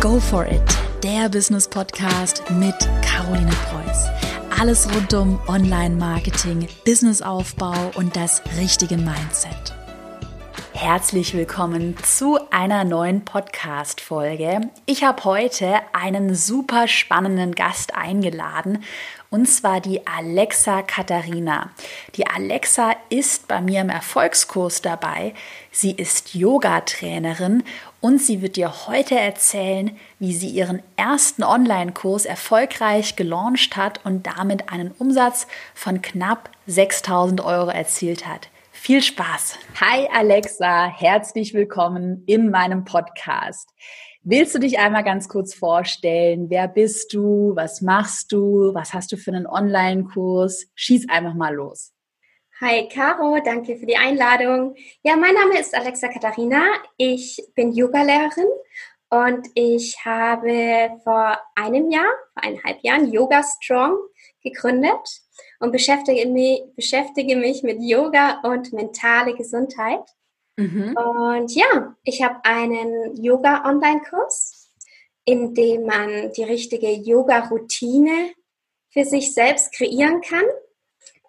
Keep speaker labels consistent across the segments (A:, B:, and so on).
A: Go for it, der Business Podcast mit Caroline Preuß. Alles rund um Online-Marketing, Businessaufbau und das richtige Mindset. Herzlich willkommen zu einer neuen Podcast-Folge. Ich habe heute einen super spannenden Gast eingeladen und zwar die Alexa Katharina. Die Alexa ist bei mir im Erfolgskurs dabei. Sie ist Yoga-Trainerin und sie wird dir heute erzählen, wie sie ihren ersten Online-Kurs erfolgreich gelauncht hat und damit einen Umsatz von knapp 6000 Euro erzielt hat. Viel Spaß! Hi Alexa, herzlich willkommen in meinem Podcast. Willst du dich einmal ganz kurz vorstellen? Wer bist du? Was machst du? Was hast du für einen Online-Kurs? Schieß einfach mal los.
B: Hi Caro, danke für die Einladung. Ja, mein Name ist Alexa Katharina. Ich bin Yogalehrerin und ich habe vor einem Jahr, vor eineinhalb Jahren Yoga Strong gegründet und beschäftige mich, beschäftige mich mit Yoga und mentale Gesundheit. Mhm. Und ja, ich habe einen Yoga-Online-Kurs, in dem man die richtige Yoga-Routine für sich selbst kreieren kann.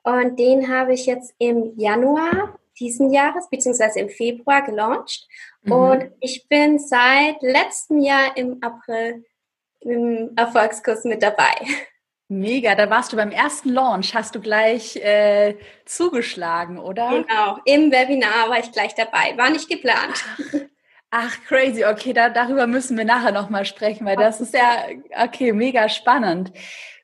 B: Und den habe ich jetzt im Januar diesen Jahres, beziehungsweise im Februar gelauncht. Mhm. Und ich bin seit letztem Jahr im April im Erfolgskurs mit dabei.
A: Mega, da warst du beim ersten Launch, hast du gleich äh, zugeschlagen, oder?
B: Genau, im Webinar war ich gleich dabei, war nicht geplant.
A: Ach, crazy, okay, da, darüber müssen wir nachher nochmal sprechen, weil das ist ja, okay, mega spannend.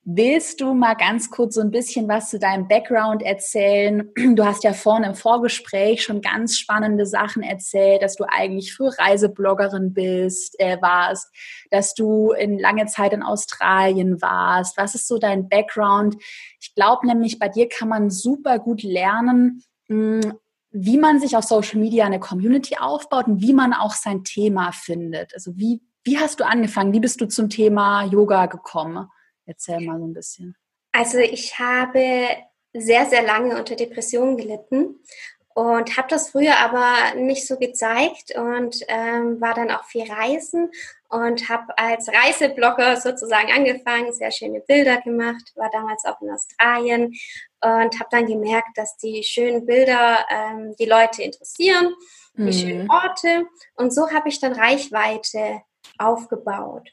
A: Willst du mal ganz kurz so ein bisschen was zu deinem Background erzählen? Du hast ja vorne im Vorgespräch schon ganz spannende Sachen erzählt, dass du eigentlich früher Reisebloggerin bist, äh, warst, dass du in lange Zeit in Australien warst. Was ist so dein Background? Ich glaube nämlich, bei dir kann man super gut lernen, mh, hm, wie man sich auf Social Media eine Community aufbaut und wie man auch sein Thema findet. Also wie, wie hast du angefangen? Wie bist du zum Thema Yoga gekommen? Erzähl mal so ein bisschen.
B: Also ich habe sehr, sehr lange unter Depressionen gelitten und habe das früher aber nicht so gezeigt und ähm, war dann auch viel reisen und habe als Reiseblogger sozusagen angefangen, sehr schöne Bilder gemacht, war damals auch in Australien und habe dann gemerkt, dass die schönen Bilder ähm, die Leute interessieren, die mhm. schönen Orte und so habe ich dann Reichweite aufgebaut.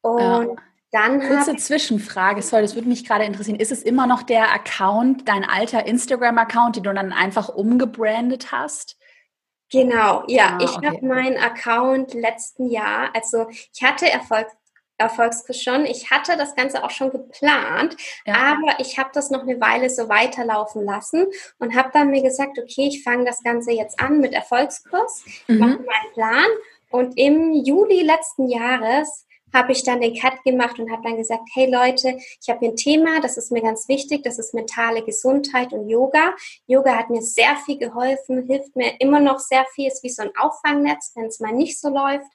A: Und ja. Dann Kurze Zwischenfrage, sorry, das würde mich gerade interessieren. Ist es immer noch der Account, dein alter Instagram-Account, den du dann einfach umgebrandet hast?
B: Genau, ja. Ah, ich okay. habe meinen Account letzten Jahr, also ich hatte Erfolg, Erfolgskurs schon. Ich hatte das Ganze auch schon geplant, ja. aber ich habe das noch eine Weile so weiterlaufen lassen und habe dann mir gesagt, okay, ich fange das Ganze jetzt an mit Erfolgskurs, mhm. mache meinen Plan und im Juli letzten Jahres habe ich dann den Cut gemacht und habe dann gesagt, hey Leute, ich habe hier ein Thema, das ist mir ganz wichtig, das ist mentale Gesundheit und Yoga. Yoga hat mir sehr viel geholfen, hilft mir immer noch sehr viel, ist wie so ein Auffangnetz, wenn es mal nicht so läuft.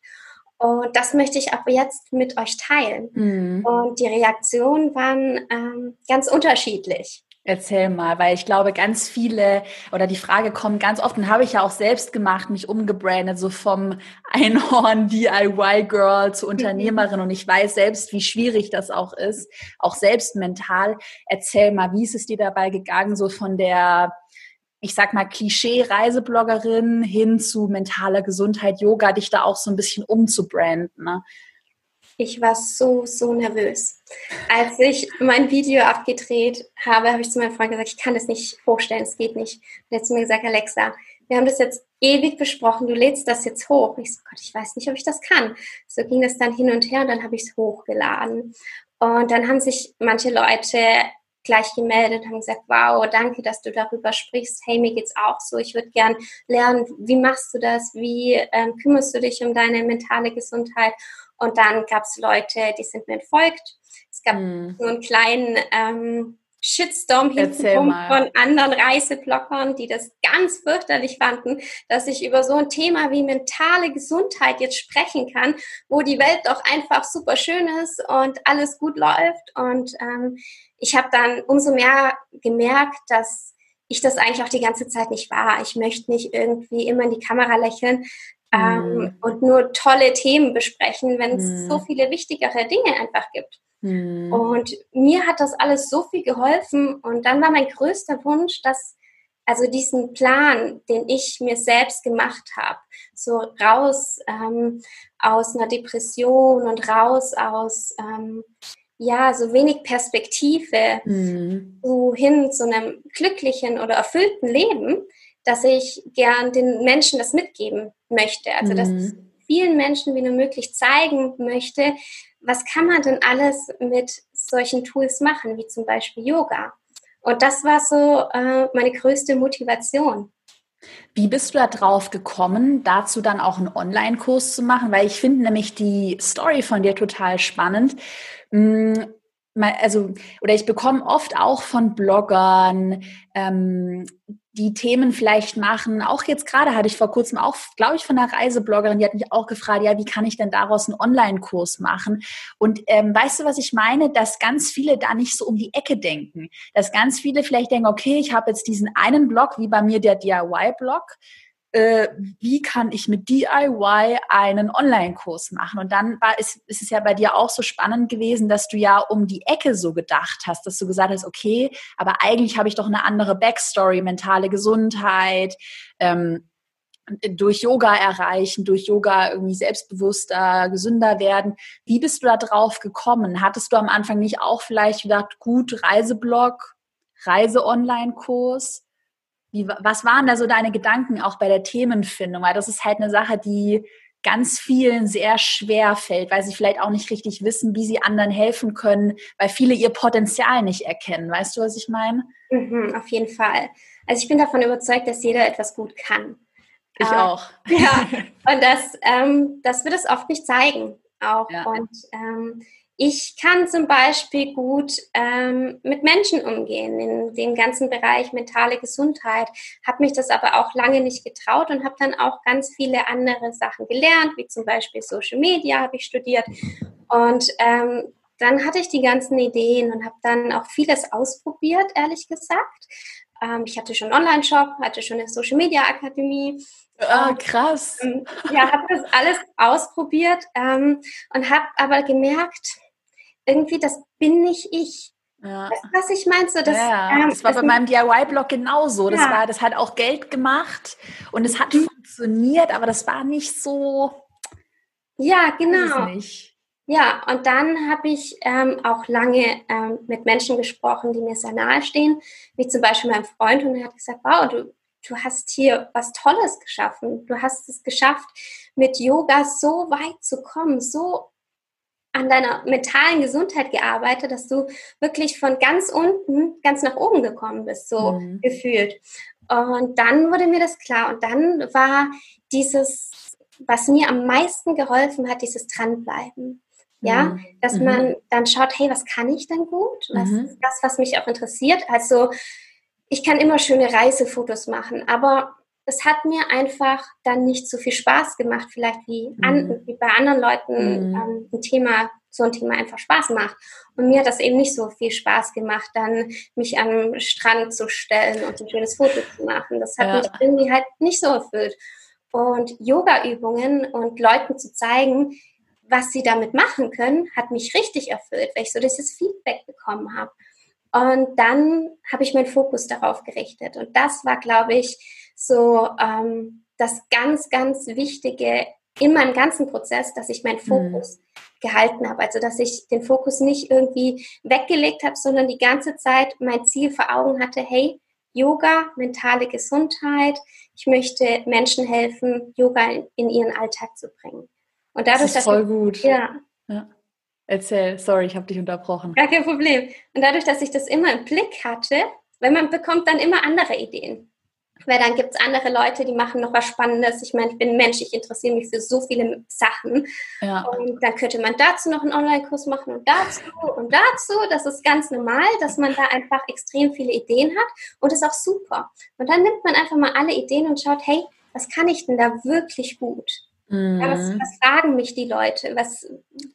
B: Und das möchte ich ab jetzt mit euch teilen. Mhm. Und die Reaktionen waren ähm, ganz unterschiedlich.
A: Erzähl mal, weil ich glaube, ganz viele oder die Frage kommt ganz oft, und habe ich ja auch selbst gemacht, mich umgebrandet, so vom Einhorn DIY Girl zu Unternehmerin. Und ich weiß selbst, wie schwierig das auch ist, auch selbst mental. Erzähl mal, wie ist es dir dabei gegangen, so von der, ich sag mal, Klischee-Reisebloggerin hin zu mentaler Gesundheit, Yoga, dich da auch so ein bisschen umzubranden. Ne?
B: Ich war so, so nervös. Als ich mein Video abgedreht habe, habe ich zu meinem Freund gesagt, ich kann das nicht hochstellen, es geht nicht. Und er hat zu mir gesagt, Alexa, wir haben das jetzt ewig besprochen, du lädst das jetzt hoch. Und ich so, Gott, ich weiß nicht, ob ich das kann. So ging das dann hin und her und dann habe ich es hochgeladen. Und dann haben sich manche Leute gleich gemeldet, haben gesagt, wow, danke, dass du darüber sprichst. Hey, mir geht's auch so. Ich würde gern lernen, wie machst du das? Wie ähm, kümmerst du dich um deine mentale Gesundheit? Und dann gab es Leute, die sind mir entfolgt. Es gab hm. so einen kleinen ähm, Shitstorm hintenrum von anderen Reiseblockern, die das ganz fürchterlich fanden, dass ich über so ein Thema wie mentale Gesundheit jetzt sprechen kann, wo die Welt doch einfach super schön ist und alles gut läuft. Und ähm, ich habe dann umso mehr gemerkt, dass ich das eigentlich auch die ganze Zeit nicht war. Ich möchte nicht irgendwie immer in die Kamera lächeln. Ähm, mhm. und nur tolle Themen besprechen, wenn es mhm. so viele wichtigere Dinge einfach gibt. Mhm. Und mir hat das alles so viel geholfen. Und dann war mein größter Wunsch, dass also diesen Plan, den ich mir selbst gemacht habe, so raus ähm, aus einer Depression und raus aus ähm, ja so wenig Perspektive mhm. so hin zu einem glücklichen oder erfüllten Leben, dass ich gern den Menschen das mitgeben möchte. Also dass mhm. vielen Menschen wie nur möglich zeigen möchte, was kann man denn alles mit solchen Tools machen, wie zum Beispiel Yoga. Und das war so äh, meine größte Motivation.
A: Wie bist du da drauf gekommen, dazu dann auch einen Online-Kurs zu machen? Weil ich finde nämlich die Story von dir total spannend. Also, oder ich bekomme oft auch von Bloggern, ähm, die Themen vielleicht machen. Auch jetzt gerade hatte ich vor kurzem auch, glaube ich, von einer Reisebloggerin, die hat mich auch gefragt, ja, wie kann ich denn daraus einen Online-Kurs machen? Und ähm, weißt du, was ich meine? Dass ganz viele da nicht so um die Ecke denken. Dass ganz viele vielleicht denken, okay, ich habe jetzt diesen einen Blog, wie bei mir der DIY-Blog äh, wie kann ich mit DIY einen Online-Kurs machen? Und dann war, ist, ist es ja bei dir auch so spannend gewesen, dass du ja um die Ecke so gedacht hast, dass du gesagt hast, okay, aber eigentlich habe ich doch eine andere Backstory, mentale Gesundheit, ähm, durch Yoga erreichen, durch Yoga irgendwie selbstbewusster, gesünder werden. Wie bist du da drauf gekommen? Hattest du am Anfang nicht auch vielleicht gedacht, gut, Reiseblog, Reise-Online-Kurs? Wie, was waren da so deine Gedanken auch bei der Themenfindung? Weil das ist halt eine Sache, die ganz vielen sehr schwer fällt, weil sie vielleicht auch nicht richtig wissen, wie sie anderen helfen können, weil viele ihr Potenzial nicht erkennen. Weißt du, was ich meine?
B: Mhm, auf jeden Fall. Also ich bin davon überzeugt, dass jeder etwas gut kann.
A: Ich äh, auch.
B: Ja, und das, ähm, das wird es oft nicht zeigen. Auch. Ja. Und ähm, ich kann zum Beispiel gut ähm, mit Menschen umgehen in dem ganzen Bereich mentale Gesundheit, habe mich das aber auch lange nicht getraut und habe dann auch ganz viele andere Sachen gelernt, wie zum Beispiel Social Media habe ich studiert und ähm, dann hatte ich die ganzen Ideen und habe dann auch vieles ausprobiert, ehrlich gesagt. Ähm, ich hatte schon einen Online-Shop, hatte schon eine Social Media Akademie.
A: Ah, krass.
B: Ähm, ja, habe das alles ausprobiert ähm, und habe aber gemerkt, irgendwie, das bin nicht ich. Ja. Du, was ich meine? So,
A: das, ja, ähm, das war das bei meinem DIY-Blog genauso. Das, ja. war, das hat auch Geld gemacht und es hat mhm. funktioniert, aber das war nicht so.
B: Ja, genau. Ja, und dann habe ich ähm, auch lange ähm, mit Menschen gesprochen, die mir sehr nahe stehen, wie zum Beispiel mein Freund, und er hat gesagt, wow, du, du hast hier was Tolles geschaffen. Du hast es geschafft, mit Yoga so weit zu kommen, so an deiner mentalen Gesundheit gearbeitet, dass du wirklich von ganz unten ganz nach oben gekommen bist, so mhm. gefühlt. Und dann wurde mir das klar. Und dann war dieses, was mir am meisten geholfen hat, dieses Dranbleiben. Ja, mhm. dass mhm. man dann schaut, hey, was kann ich denn gut? Was mhm. ist das, was mich auch interessiert? Also, ich kann immer schöne Reisefotos machen, aber es hat mir einfach dann nicht so viel Spaß gemacht, vielleicht wie, an, mhm. wie bei anderen Leuten mhm. ähm, ein Thema, so ein Thema einfach Spaß macht. Und mir hat das eben nicht so viel Spaß gemacht, dann mich am Strand zu stellen und ein schönes Foto zu machen. Das hat ja. mich irgendwie halt nicht so erfüllt. Und Yoga-Übungen und Leuten zu zeigen, was sie damit machen können, hat mich richtig erfüllt, weil ich so dieses Feedback bekommen habe. Und dann habe ich meinen Fokus darauf gerichtet. Und das war, glaube ich, so ähm, das ganz, ganz Wichtige in meinem ganzen Prozess, dass ich meinen Fokus mhm. gehalten habe. Also dass ich den Fokus nicht irgendwie weggelegt habe, sondern die ganze Zeit mein Ziel vor Augen hatte, hey, Yoga, mentale Gesundheit, ich möchte Menschen helfen, Yoga in, in ihren Alltag zu bringen.
A: Und dadurch, das ist voll
B: ich,
A: gut.
B: Ja.
A: ja. Erzähl, sorry, ich habe dich unterbrochen.
B: Gar kein Problem. Und dadurch, dass ich das immer im Blick hatte, weil man bekommt dann immer andere Ideen. Weil dann gibt es andere Leute, die machen noch was Spannendes. Ich meine, ich bin Mensch, ich interessiere mich für so viele Sachen. Ja. Und dann könnte man dazu noch einen Online-Kurs machen und dazu und dazu. Das ist ganz normal, dass man da einfach extrem viele Ideen hat und ist auch super. Und dann nimmt man einfach mal alle Ideen und schaut, hey, was kann ich denn da wirklich gut? Mhm. Ja, was, mhm. was, fragen mich die Leute? Was,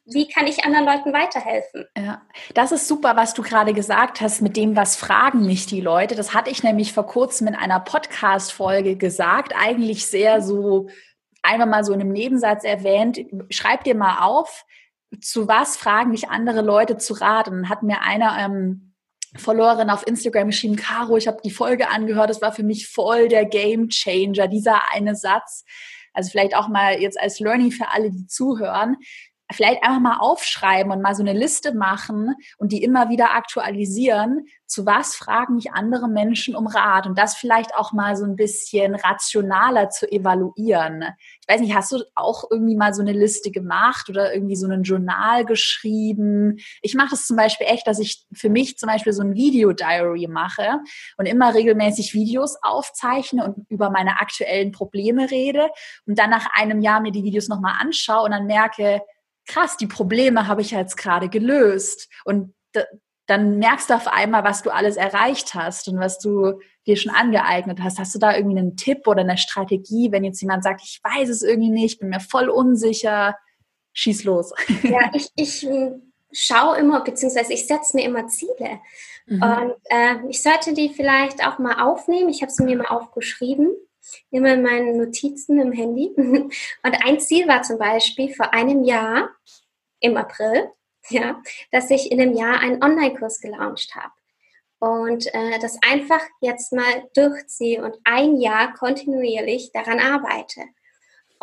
B: wie kann ich anderen Leuten weiterhelfen?
A: Ja, das ist super, was du gerade gesagt hast mit dem, was fragen mich die Leute. Das hatte ich nämlich vor kurzem in einer Podcast-Folge gesagt. Eigentlich sehr so einmal mal so in einem Nebensatz erwähnt. Schreib dir mal auf, zu was fragen dich andere Leute zu raten. Hat mir einer ähm, Followerin auf Instagram geschrieben, Caro, ich habe die Folge angehört, das war für mich voll der Game Changer, dieser eine Satz. Also vielleicht auch mal jetzt als Learning für alle, die zuhören vielleicht einfach mal aufschreiben und mal so eine Liste machen und die immer wieder aktualisieren. Zu was fragen mich andere Menschen um Rat? Und das vielleicht auch mal so ein bisschen rationaler zu evaluieren. Ich weiß nicht, hast du auch irgendwie mal so eine Liste gemacht oder irgendwie so ein Journal geschrieben? Ich mache das zum Beispiel echt, dass ich für mich zum Beispiel so ein Video-Diary mache und immer regelmäßig Videos aufzeichne und über meine aktuellen Probleme rede und dann nach einem Jahr mir die Videos nochmal anschaue und dann merke, krass, die Probleme habe ich jetzt gerade gelöst. Und dann merkst du auf einmal, was du alles erreicht hast und was du dir schon angeeignet hast. Hast du da irgendwie einen Tipp oder eine Strategie, wenn jetzt jemand sagt, ich weiß es irgendwie nicht, bin mir voll unsicher, schieß los.
B: Ja, ich, ich schaue immer, beziehungsweise ich setze mir immer Ziele. Mhm. Und äh, ich sollte die vielleicht auch mal aufnehmen. Ich habe sie mir mal aufgeschrieben immer in meinen Notizen im Handy. Und ein Ziel war zum Beispiel vor einem Jahr im April, ja, dass ich in einem Jahr einen Online-Kurs gelauncht habe. Und äh, das einfach jetzt mal durchziehe und ein Jahr kontinuierlich daran arbeite.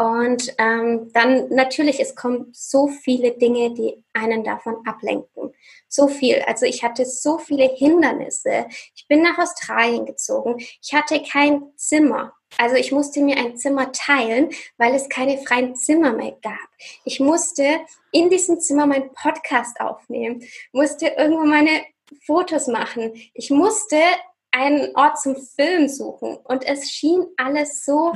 B: Und ähm, dann natürlich, es kommen so viele Dinge, die einen davon ablenken. So viel. Also ich hatte so viele Hindernisse. Ich bin nach Australien gezogen. Ich hatte kein Zimmer. Also ich musste mir ein Zimmer teilen, weil es keine freien Zimmer mehr gab. Ich musste in diesem Zimmer meinen Podcast aufnehmen, musste irgendwo meine Fotos machen. Ich musste einen Ort zum Film suchen und es schien alles so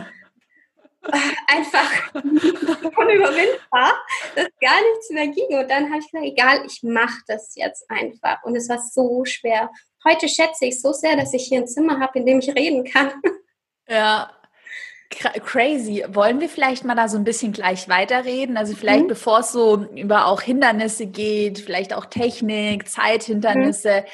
B: äh, einfach unüberwindbar, dass gar nichts mehr ging. Und dann habe ich gesagt, egal, ich mache das jetzt einfach. Und es war so schwer. Heute schätze ich so sehr, dass ich hier ein Zimmer habe, in dem ich reden kann.
A: Ja, crazy. Wollen wir vielleicht mal da so ein bisschen gleich weiterreden? Also vielleicht, mhm. bevor es so über auch Hindernisse geht, vielleicht auch Technik, Zeithindernisse. Mhm.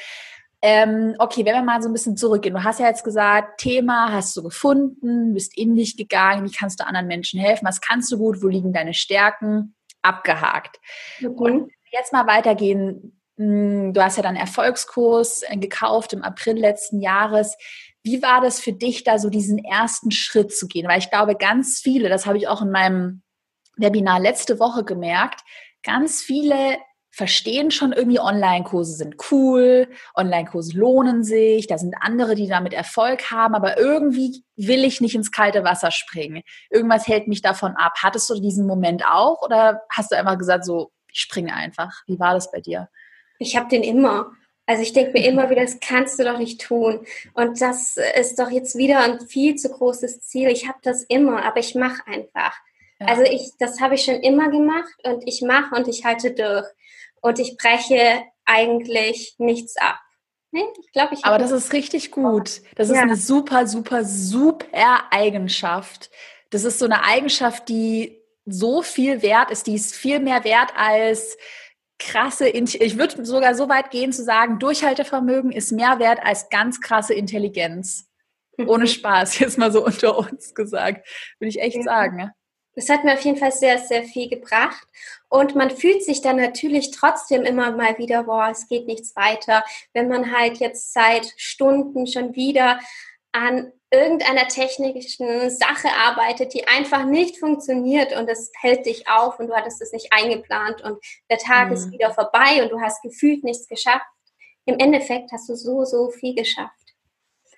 A: Ähm, okay, wenn wir mal so ein bisschen zurückgehen. Du hast ja jetzt gesagt, Thema hast du gefunden, bist in dich gegangen, wie kannst du anderen Menschen helfen, was kannst du gut, wo liegen deine Stärken? Abgehakt. Mhm. Und jetzt mal weitergehen. Hm, du hast ja dann Erfolgskurs äh, gekauft im April letzten Jahres. Wie war das für dich, da so diesen ersten Schritt zu gehen? Weil ich glaube, ganz viele, das habe ich auch in meinem Webinar letzte Woche gemerkt, ganz viele verstehen schon irgendwie, Online-Kurse sind cool, Online-Kurse lohnen sich, da sind andere, die damit Erfolg haben, aber irgendwie will ich nicht ins kalte Wasser springen. Irgendwas hält mich davon ab. Hattest du diesen Moment auch oder hast du einfach gesagt, so, ich springe einfach? Wie war das bei dir?
B: Ich habe den immer. Also ich denke mir immer wieder, das kannst du doch nicht tun. Und das ist doch jetzt wieder ein viel zu großes Ziel. Ich habe das immer, aber ich mache einfach. Ja. Also ich, das habe ich schon immer gemacht und ich mache und ich halte durch. Und ich breche eigentlich nichts ab.
A: Nee, ich glaube, ich. Aber das ist richtig gut. Das ist ja. eine super, super, super Eigenschaft. Das ist so eine Eigenschaft, die so viel wert ist. Die ist viel mehr wert als krasse, ich würde sogar so weit gehen zu sagen, Durchhaltevermögen ist mehr wert als ganz krasse Intelligenz. Ohne Spaß, jetzt mal so unter uns gesagt, würde ich echt ja. sagen.
B: Das hat mir auf jeden Fall sehr, sehr viel gebracht. Und man fühlt sich dann natürlich trotzdem immer mal wieder, boah, es geht nichts weiter. Wenn man halt jetzt seit Stunden schon wieder an irgendeiner technischen Sache arbeitet, die einfach nicht funktioniert und es hält dich auf und du hattest es nicht eingeplant und der Tag mhm. ist wieder vorbei und du hast gefühlt nichts geschafft. Im Endeffekt hast du so, so viel geschafft.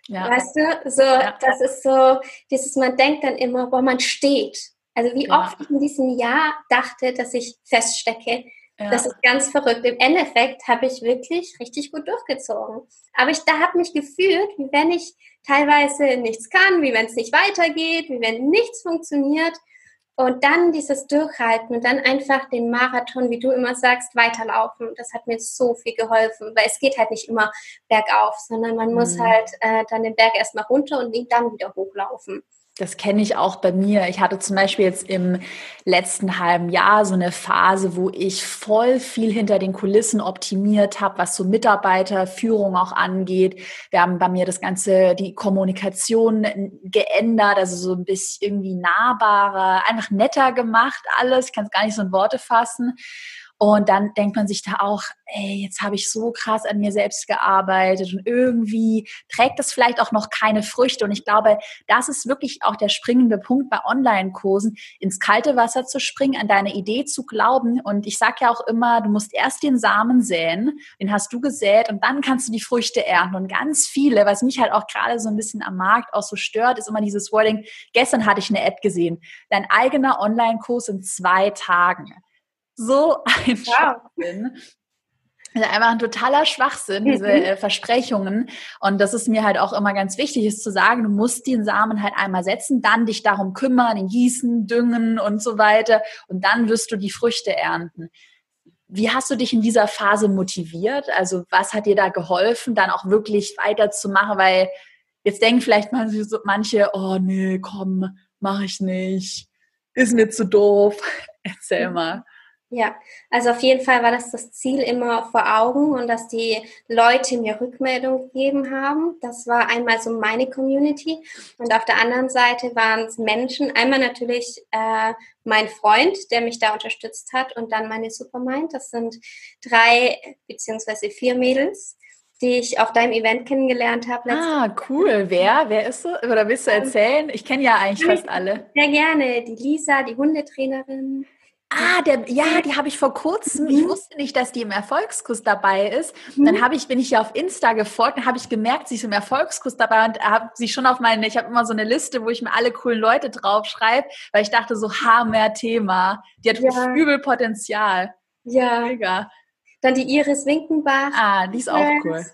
B: Ja. Weißt du, so, ja. das ist so, dieses, man denkt dann immer, boah, man steht. Also wie ja. oft ich in diesem Jahr dachte, dass ich feststecke, ja. Das ist ganz verrückt. Im Endeffekt habe ich wirklich richtig gut durchgezogen. Aber ich da habe mich gefühlt, wie wenn ich teilweise nichts kann, wie wenn es nicht weitergeht, wie wenn nichts funktioniert. Und dann dieses Durchhalten und dann einfach den Marathon, wie du immer sagst, weiterlaufen. Das hat mir so viel geholfen, weil es geht halt nicht immer bergauf, sondern man mhm. muss halt äh, dann den Berg erstmal runter und dann wieder hochlaufen.
A: Das kenne ich auch bei mir. Ich hatte zum Beispiel jetzt im letzten halben Jahr so eine Phase, wo ich voll viel hinter den Kulissen optimiert habe, was so Mitarbeiterführung auch angeht. Wir haben bei mir das Ganze, die Kommunikation geändert, also so ein bisschen irgendwie nahbarer, einfach netter gemacht alles. Ich kann es gar nicht so in Worte fassen. Und dann denkt man sich da auch, ey, jetzt habe ich so krass an mir selbst gearbeitet und irgendwie trägt es vielleicht auch noch keine Früchte. Und ich glaube, das ist wirklich auch der springende Punkt bei Online-Kursen, ins kalte Wasser zu springen, an deine Idee zu glauben. Und ich sage ja auch immer, du musst erst den Samen säen, den hast du gesät und dann kannst du die Früchte ernten. Und ganz viele, was mich halt auch gerade so ein bisschen am Markt auch so stört, ist immer dieses Wording, gestern hatte ich eine Ad gesehen, dein eigener Online-Kurs in zwei Tagen so ein wow. Schwachsinn. Also einfach ein totaler Schwachsinn, diese mhm. Äh, Versprechungen. Und das ist mir halt auch immer ganz wichtig, ist zu sagen, du musst den Samen halt einmal setzen, dann dich darum kümmern, ihn gießen, düngen und so weiter. Und dann wirst du die Früchte ernten. Wie hast du dich in dieser Phase motiviert? Also was hat dir da geholfen, dann auch wirklich weiterzumachen? Weil jetzt denken vielleicht manche, oh nee, komm, mach ich nicht. Ist mir zu doof. Erzähl mhm. mal.
B: Ja, also auf jeden Fall war das das Ziel immer vor Augen und dass die Leute mir Rückmeldung gegeben haben. Das war einmal so meine Community und auf der anderen Seite waren es Menschen. Einmal natürlich äh, mein Freund, der mich da unterstützt hat und dann meine Supermind. Das sind drei beziehungsweise vier Mädels, die ich auf deinem Event kennengelernt habe.
A: Ah, cool. Wer? Wer ist so? Oder willst du erzählen? Ich kenne ja eigentlich fast alle.
B: Sehr gerne. Die Lisa, die Hundetrainerin.
A: Ah, der, ja, die habe ich vor kurzem. Ich mhm. wusste nicht, dass die im Erfolgskurs dabei ist. Mhm. Dann habe ich, bin ich ja auf Insta gefolgt und habe ich gemerkt, sie ist im Erfolgskurs dabei und habe sie schon auf meine, ich habe immer so eine Liste, wo ich mir alle coolen Leute draufschreibe, weil ich dachte so, hammer Thema. Die hat ja. übel Potenzial.
B: Ja. Mega. Dann die Iris Winkenbach.
A: Ah, die ist auch cool.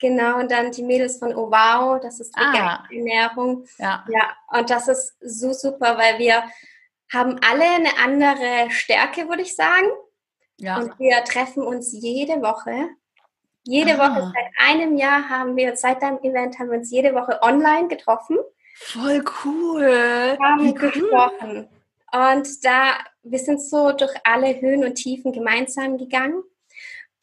B: Genau, und dann die Mädels von Oh Wow, das ist ah. Ernährung. Ja. ja, und das ist so super, weil wir haben alle eine andere Stärke, würde ich sagen. Ja. Und wir treffen uns jede Woche. Jede ah. Woche seit einem Jahr haben wir, seit deinem Event haben wir uns jede Woche online getroffen.
A: Voll cool.
B: Haben Wie gesprochen. Und da, wir sind so durch alle Höhen und Tiefen gemeinsam gegangen.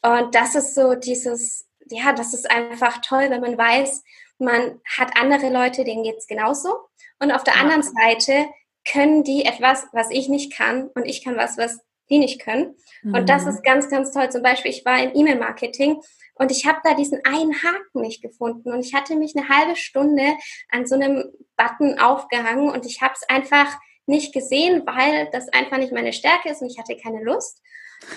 B: Und das ist so dieses, ja, das ist einfach toll, wenn man weiß, man hat andere Leute, denen geht es genauso. Und auf der ja. anderen Seite können die etwas, was ich nicht kann und ich kann was, was die nicht können. Mhm. Und das mhm. ist ganz, ganz toll. Zum Beispiel, ich war im E-Mail-Marketing und ich habe da diesen einen Haken nicht gefunden und ich hatte mich eine halbe Stunde an so einem Button aufgehangen und ich habe es einfach nicht gesehen, weil das einfach nicht meine Stärke ist und ich hatte keine Lust.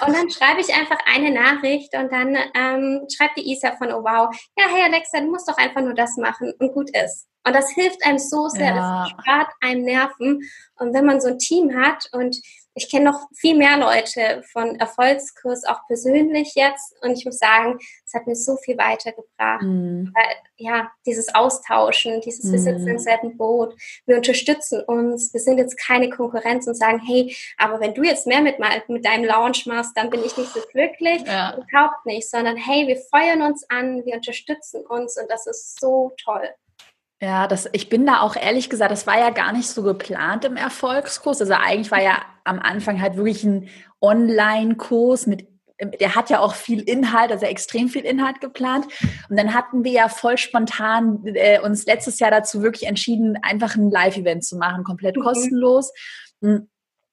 B: Und dann schreibe ich einfach eine Nachricht und dann ähm, schreibt die Isa von Oh wow, ja, hey Alexa, du musst doch einfach nur das machen und gut ist. Und das hilft einem so sehr, ja. das spart einem Nerven. Und wenn man so ein Team hat und ich kenne noch viel mehr Leute von Erfolgskurs, auch persönlich jetzt. Und ich muss sagen, es hat mir so viel weitergebracht. Mhm. Weil, ja, dieses Austauschen, dieses mhm. Wir sitzen im selben Boot, wir unterstützen uns, wir sind jetzt keine Konkurrenz und sagen, hey, aber wenn du jetzt mehr mit, mit deinem Launch machst, dann bin ich nicht so glücklich. Ja. Überhaupt nicht, sondern hey, wir feuern uns an, wir unterstützen uns und das ist so toll.
A: Ja, das, ich bin da auch ehrlich gesagt, das war ja gar nicht so geplant im Erfolgskurs. Also eigentlich war ja am Anfang halt wirklich ein Online-Kurs mit der hat ja auch viel Inhalt, also extrem viel Inhalt geplant. Und dann hatten wir ja voll spontan äh, uns letztes Jahr dazu wirklich entschieden, einfach ein Live-Event zu machen, komplett mhm. kostenlos. Hm.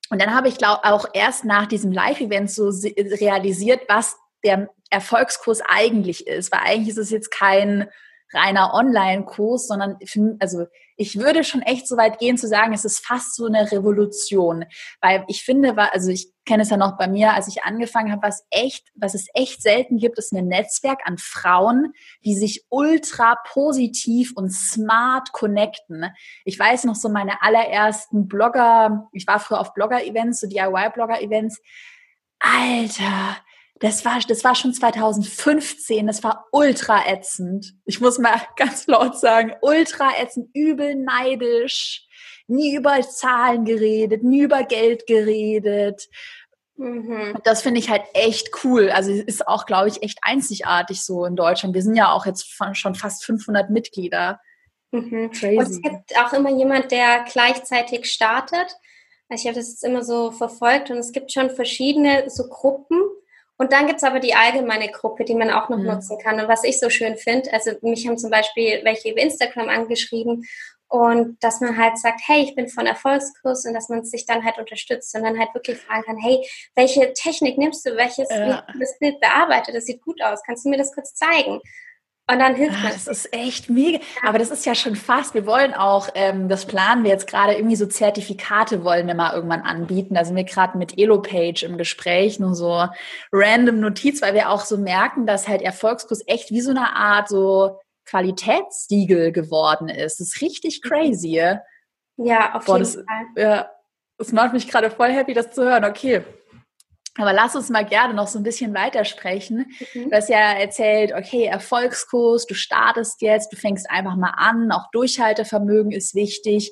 A: Und dann habe ich glaube auch erst nach diesem Live-Event so realisiert, was der Erfolgskurs eigentlich ist. Weil eigentlich ist es jetzt kein reiner Online-Kurs, sondern also ich würde schon echt so weit gehen zu sagen, es ist fast so eine Revolution, weil ich finde, also ich kenne es ja noch bei mir, als ich angefangen habe, was echt, was es echt selten gibt, ist ein Netzwerk an Frauen, die sich ultra positiv und smart connecten. Ich weiß noch so meine allerersten Blogger, ich war früher auf Blogger-Events, so DIY-Blogger-Events. Alter, das war, das war schon 2015, das war ultra ätzend. Ich muss mal ganz laut sagen, ultra ätzend, übel neidisch, nie über Zahlen geredet, nie über Geld geredet. Mhm. Das finde ich halt echt cool. Also ist auch, glaube ich, echt einzigartig so in Deutschland. Wir sind ja auch jetzt schon fast 500 Mitglieder.
B: Mhm. Crazy. Und es gibt auch immer jemand, der gleichzeitig startet. Also ich habe das jetzt immer so verfolgt und es gibt schon verschiedene so Gruppen. Und dann gibt es aber die allgemeine Gruppe, die man auch noch mhm. nutzen kann. Und was ich so schön finde, also mich haben zum Beispiel welche über Instagram angeschrieben und dass man halt sagt, hey, ich bin von Erfolgskurs und dass man sich dann halt unterstützt und dann halt wirklich fragen kann, hey, welche Technik nimmst du, welches ja. das Bild bearbeitet, das sieht gut aus, kannst du mir das kurz zeigen? Und dann hilft
A: ah, Das ist echt mega. Aber das ist ja schon fast. Wir wollen auch, ähm, das planen wir jetzt gerade, irgendwie so Zertifikate wollen wir mal irgendwann anbieten. Da sind wir gerade mit Elopage im Gespräch, nur so random Notiz, weil wir auch so merken, dass halt Erfolgskurs echt wie so eine Art so Qualitätssiegel geworden ist. Das ist richtig mhm. crazy.
B: Ja, auf Boah, jeden das, Fall.
A: Ja, das macht mich gerade voll happy, das zu hören. Okay. Aber lass uns mal gerne noch so ein bisschen weitersprechen. Mhm. Du hast ja erzählt, okay, Erfolgskurs, du startest jetzt, du fängst einfach mal an, auch Durchhaltevermögen ist wichtig.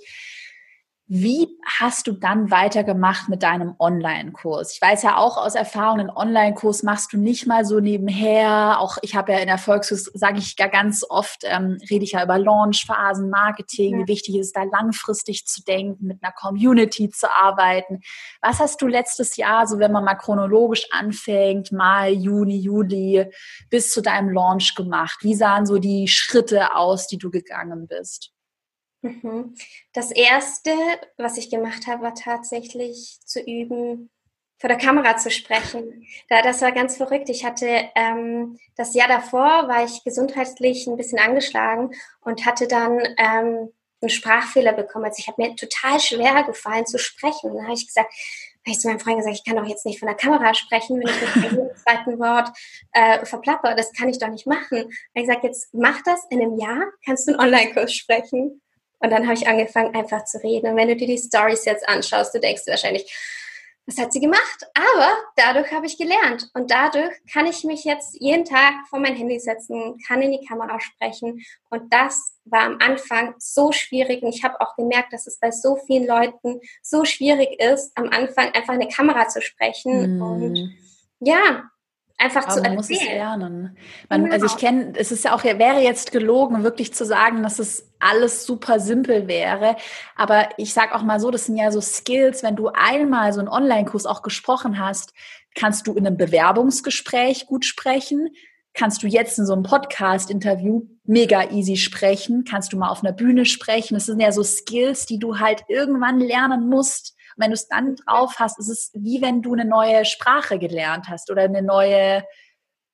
A: Wie hast du dann weitergemacht mit deinem Online-Kurs? Ich weiß ja auch aus Erfahrung, einen Online-Kurs machst du nicht mal so nebenher. Auch ich habe ja in Erfolgskurs, sage ich ja ganz oft, ähm, rede ich ja über Launchphasen, Marketing, ja. wie wichtig ist da langfristig zu denken, mit einer Community zu arbeiten. Was hast du letztes Jahr, so wenn man mal chronologisch anfängt, Mai, Juni, Juli, bis zu deinem Launch gemacht? Wie sahen so die Schritte aus, die du gegangen bist?
B: Mhm. Das erste, was ich gemacht habe, war tatsächlich zu üben, vor der Kamera zu sprechen. das war ganz verrückt. Ich hatte ähm, das Jahr davor war ich gesundheitlich ein bisschen angeschlagen und hatte dann ähm, einen Sprachfehler bekommen. Also ich habe mir total schwer gefallen zu sprechen. Und dann habe ich gesagt, habe ich zu meinem Freund gesagt, ich kann doch jetzt nicht von der Kamera sprechen, wenn ich mit jedem zweiten Wort äh, verplapper. Das kann ich doch nicht machen. Ich gesagt, jetzt mach das in einem Jahr, kannst du einen Online-Kurs sprechen. Und dann habe ich angefangen, einfach zu reden. Und wenn du dir die Stories jetzt anschaust, du denkst wahrscheinlich, was hat sie gemacht? Aber dadurch habe ich gelernt. Und dadurch kann ich mich jetzt jeden Tag vor mein Handy setzen, kann in die Kamera sprechen. Und das war am Anfang so schwierig. Und ich habe auch gemerkt, dass es bei so vielen Leuten so schwierig ist, am Anfang einfach eine Kamera zu sprechen. Mm. Und ja, einfach Aber zu
A: man
B: erzählen.
A: muss es lernen. Man, genau. Also ich kenne, es ist ja auch, wäre jetzt gelogen, wirklich zu sagen, dass es alles super simpel wäre. Aber ich sage auch mal so, das sind ja so Skills, wenn du einmal so einen Online-Kurs auch gesprochen hast, kannst du in einem Bewerbungsgespräch gut sprechen. Kannst du jetzt in so einem Podcast-Interview mega easy sprechen? Kannst du mal auf einer Bühne sprechen? Das sind ja so Skills, die du halt irgendwann lernen musst und wenn du es dann drauf hast, ist es wie wenn du eine neue Sprache gelernt hast oder eine neue,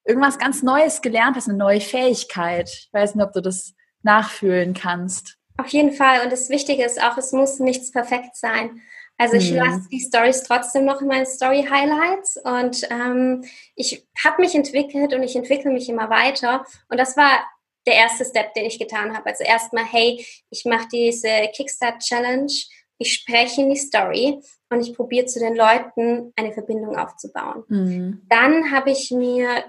A: irgendwas ganz Neues gelernt hast, eine neue Fähigkeit. Ich weiß nicht, ob du das nachfühlen kannst.
B: Auf jeden Fall. Und das Wichtige ist auch, es muss nichts perfekt sein. Also ich hm. lasse die Stories trotzdem noch in meinen Story Highlights und ähm, ich habe mich entwickelt und ich entwickle mich immer weiter. Und das war der erste Step, den ich getan habe. Also erstmal, hey, ich mache diese Kickstart Challenge ich spreche in die Story und ich probiere zu den Leuten eine Verbindung aufzubauen. Mhm. Dann habe ich mir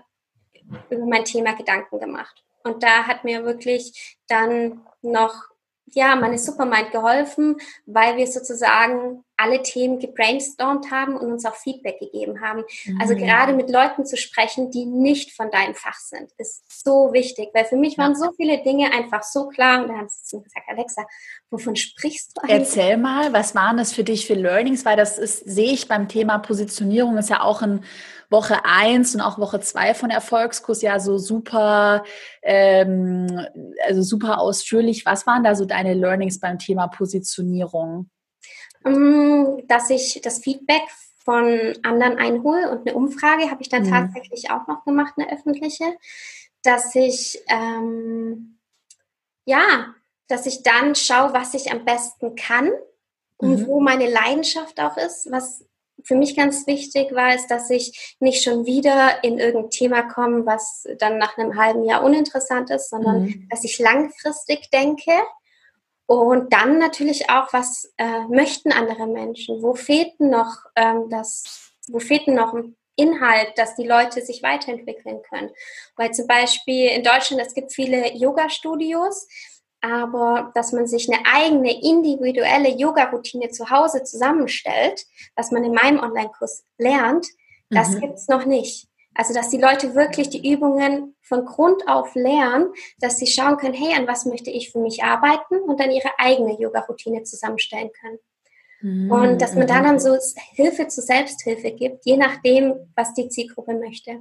B: über mein Thema Gedanken gemacht. Und da hat mir wirklich dann noch ja, meine Supermind geholfen, weil wir sozusagen alle Themen gebrainstormt haben und uns auch Feedback gegeben haben. Also mhm. Also gerade mit Leuten zu sprechen, die nicht von deinem Fach sind, ist so wichtig, weil für mich waren so viele Dinge einfach so klar und da haben sie gesagt, Alexa, wovon sprichst du
A: eigentlich? Erzähl mal, was waren das für dich für Learnings, weil das ist, sehe ich beim Thema Positionierung, ist ja auch ein Woche eins und auch Woche zwei von Erfolgskurs ja so super, ähm, also super ausführlich. Was waren da so deine Learnings beim Thema Positionierung?
B: Mm, dass ich das Feedback von anderen einhole und eine Umfrage habe ich dann mhm. tatsächlich auch noch gemacht, eine öffentliche, dass ich ähm, ja, dass ich dann schaue, was ich am besten kann und mhm. wo meine Leidenschaft auch ist, was für mich ganz wichtig war, ist, dass ich nicht schon wieder in irgendein Thema komme, was dann nach einem halben Jahr uninteressant ist, sondern mhm. dass ich langfristig denke. Und dann natürlich auch, was äh, möchten andere Menschen? Wo fehlt noch ähm, das, wo fehlt noch ein Inhalt, dass die Leute sich weiterentwickeln können? Weil zum Beispiel in Deutschland, es gibt viele Yoga-Studios, aber dass man sich eine eigene individuelle Yoga-Routine zu Hause zusammenstellt, was man in meinem Online-Kurs lernt, das mhm. gibt es noch nicht. Also, dass die Leute wirklich die Übungen von Grund auf lernen, dass sie schauen können, hey, an was möchte ich für mich arbeiten und dann ihre eigene Yoga-Routine zusammenstellen können. Mhm. Und dass man da dann so Hilfe zur Selbsthilfe gibt, je nachdem, was die Zielgruppe möchte.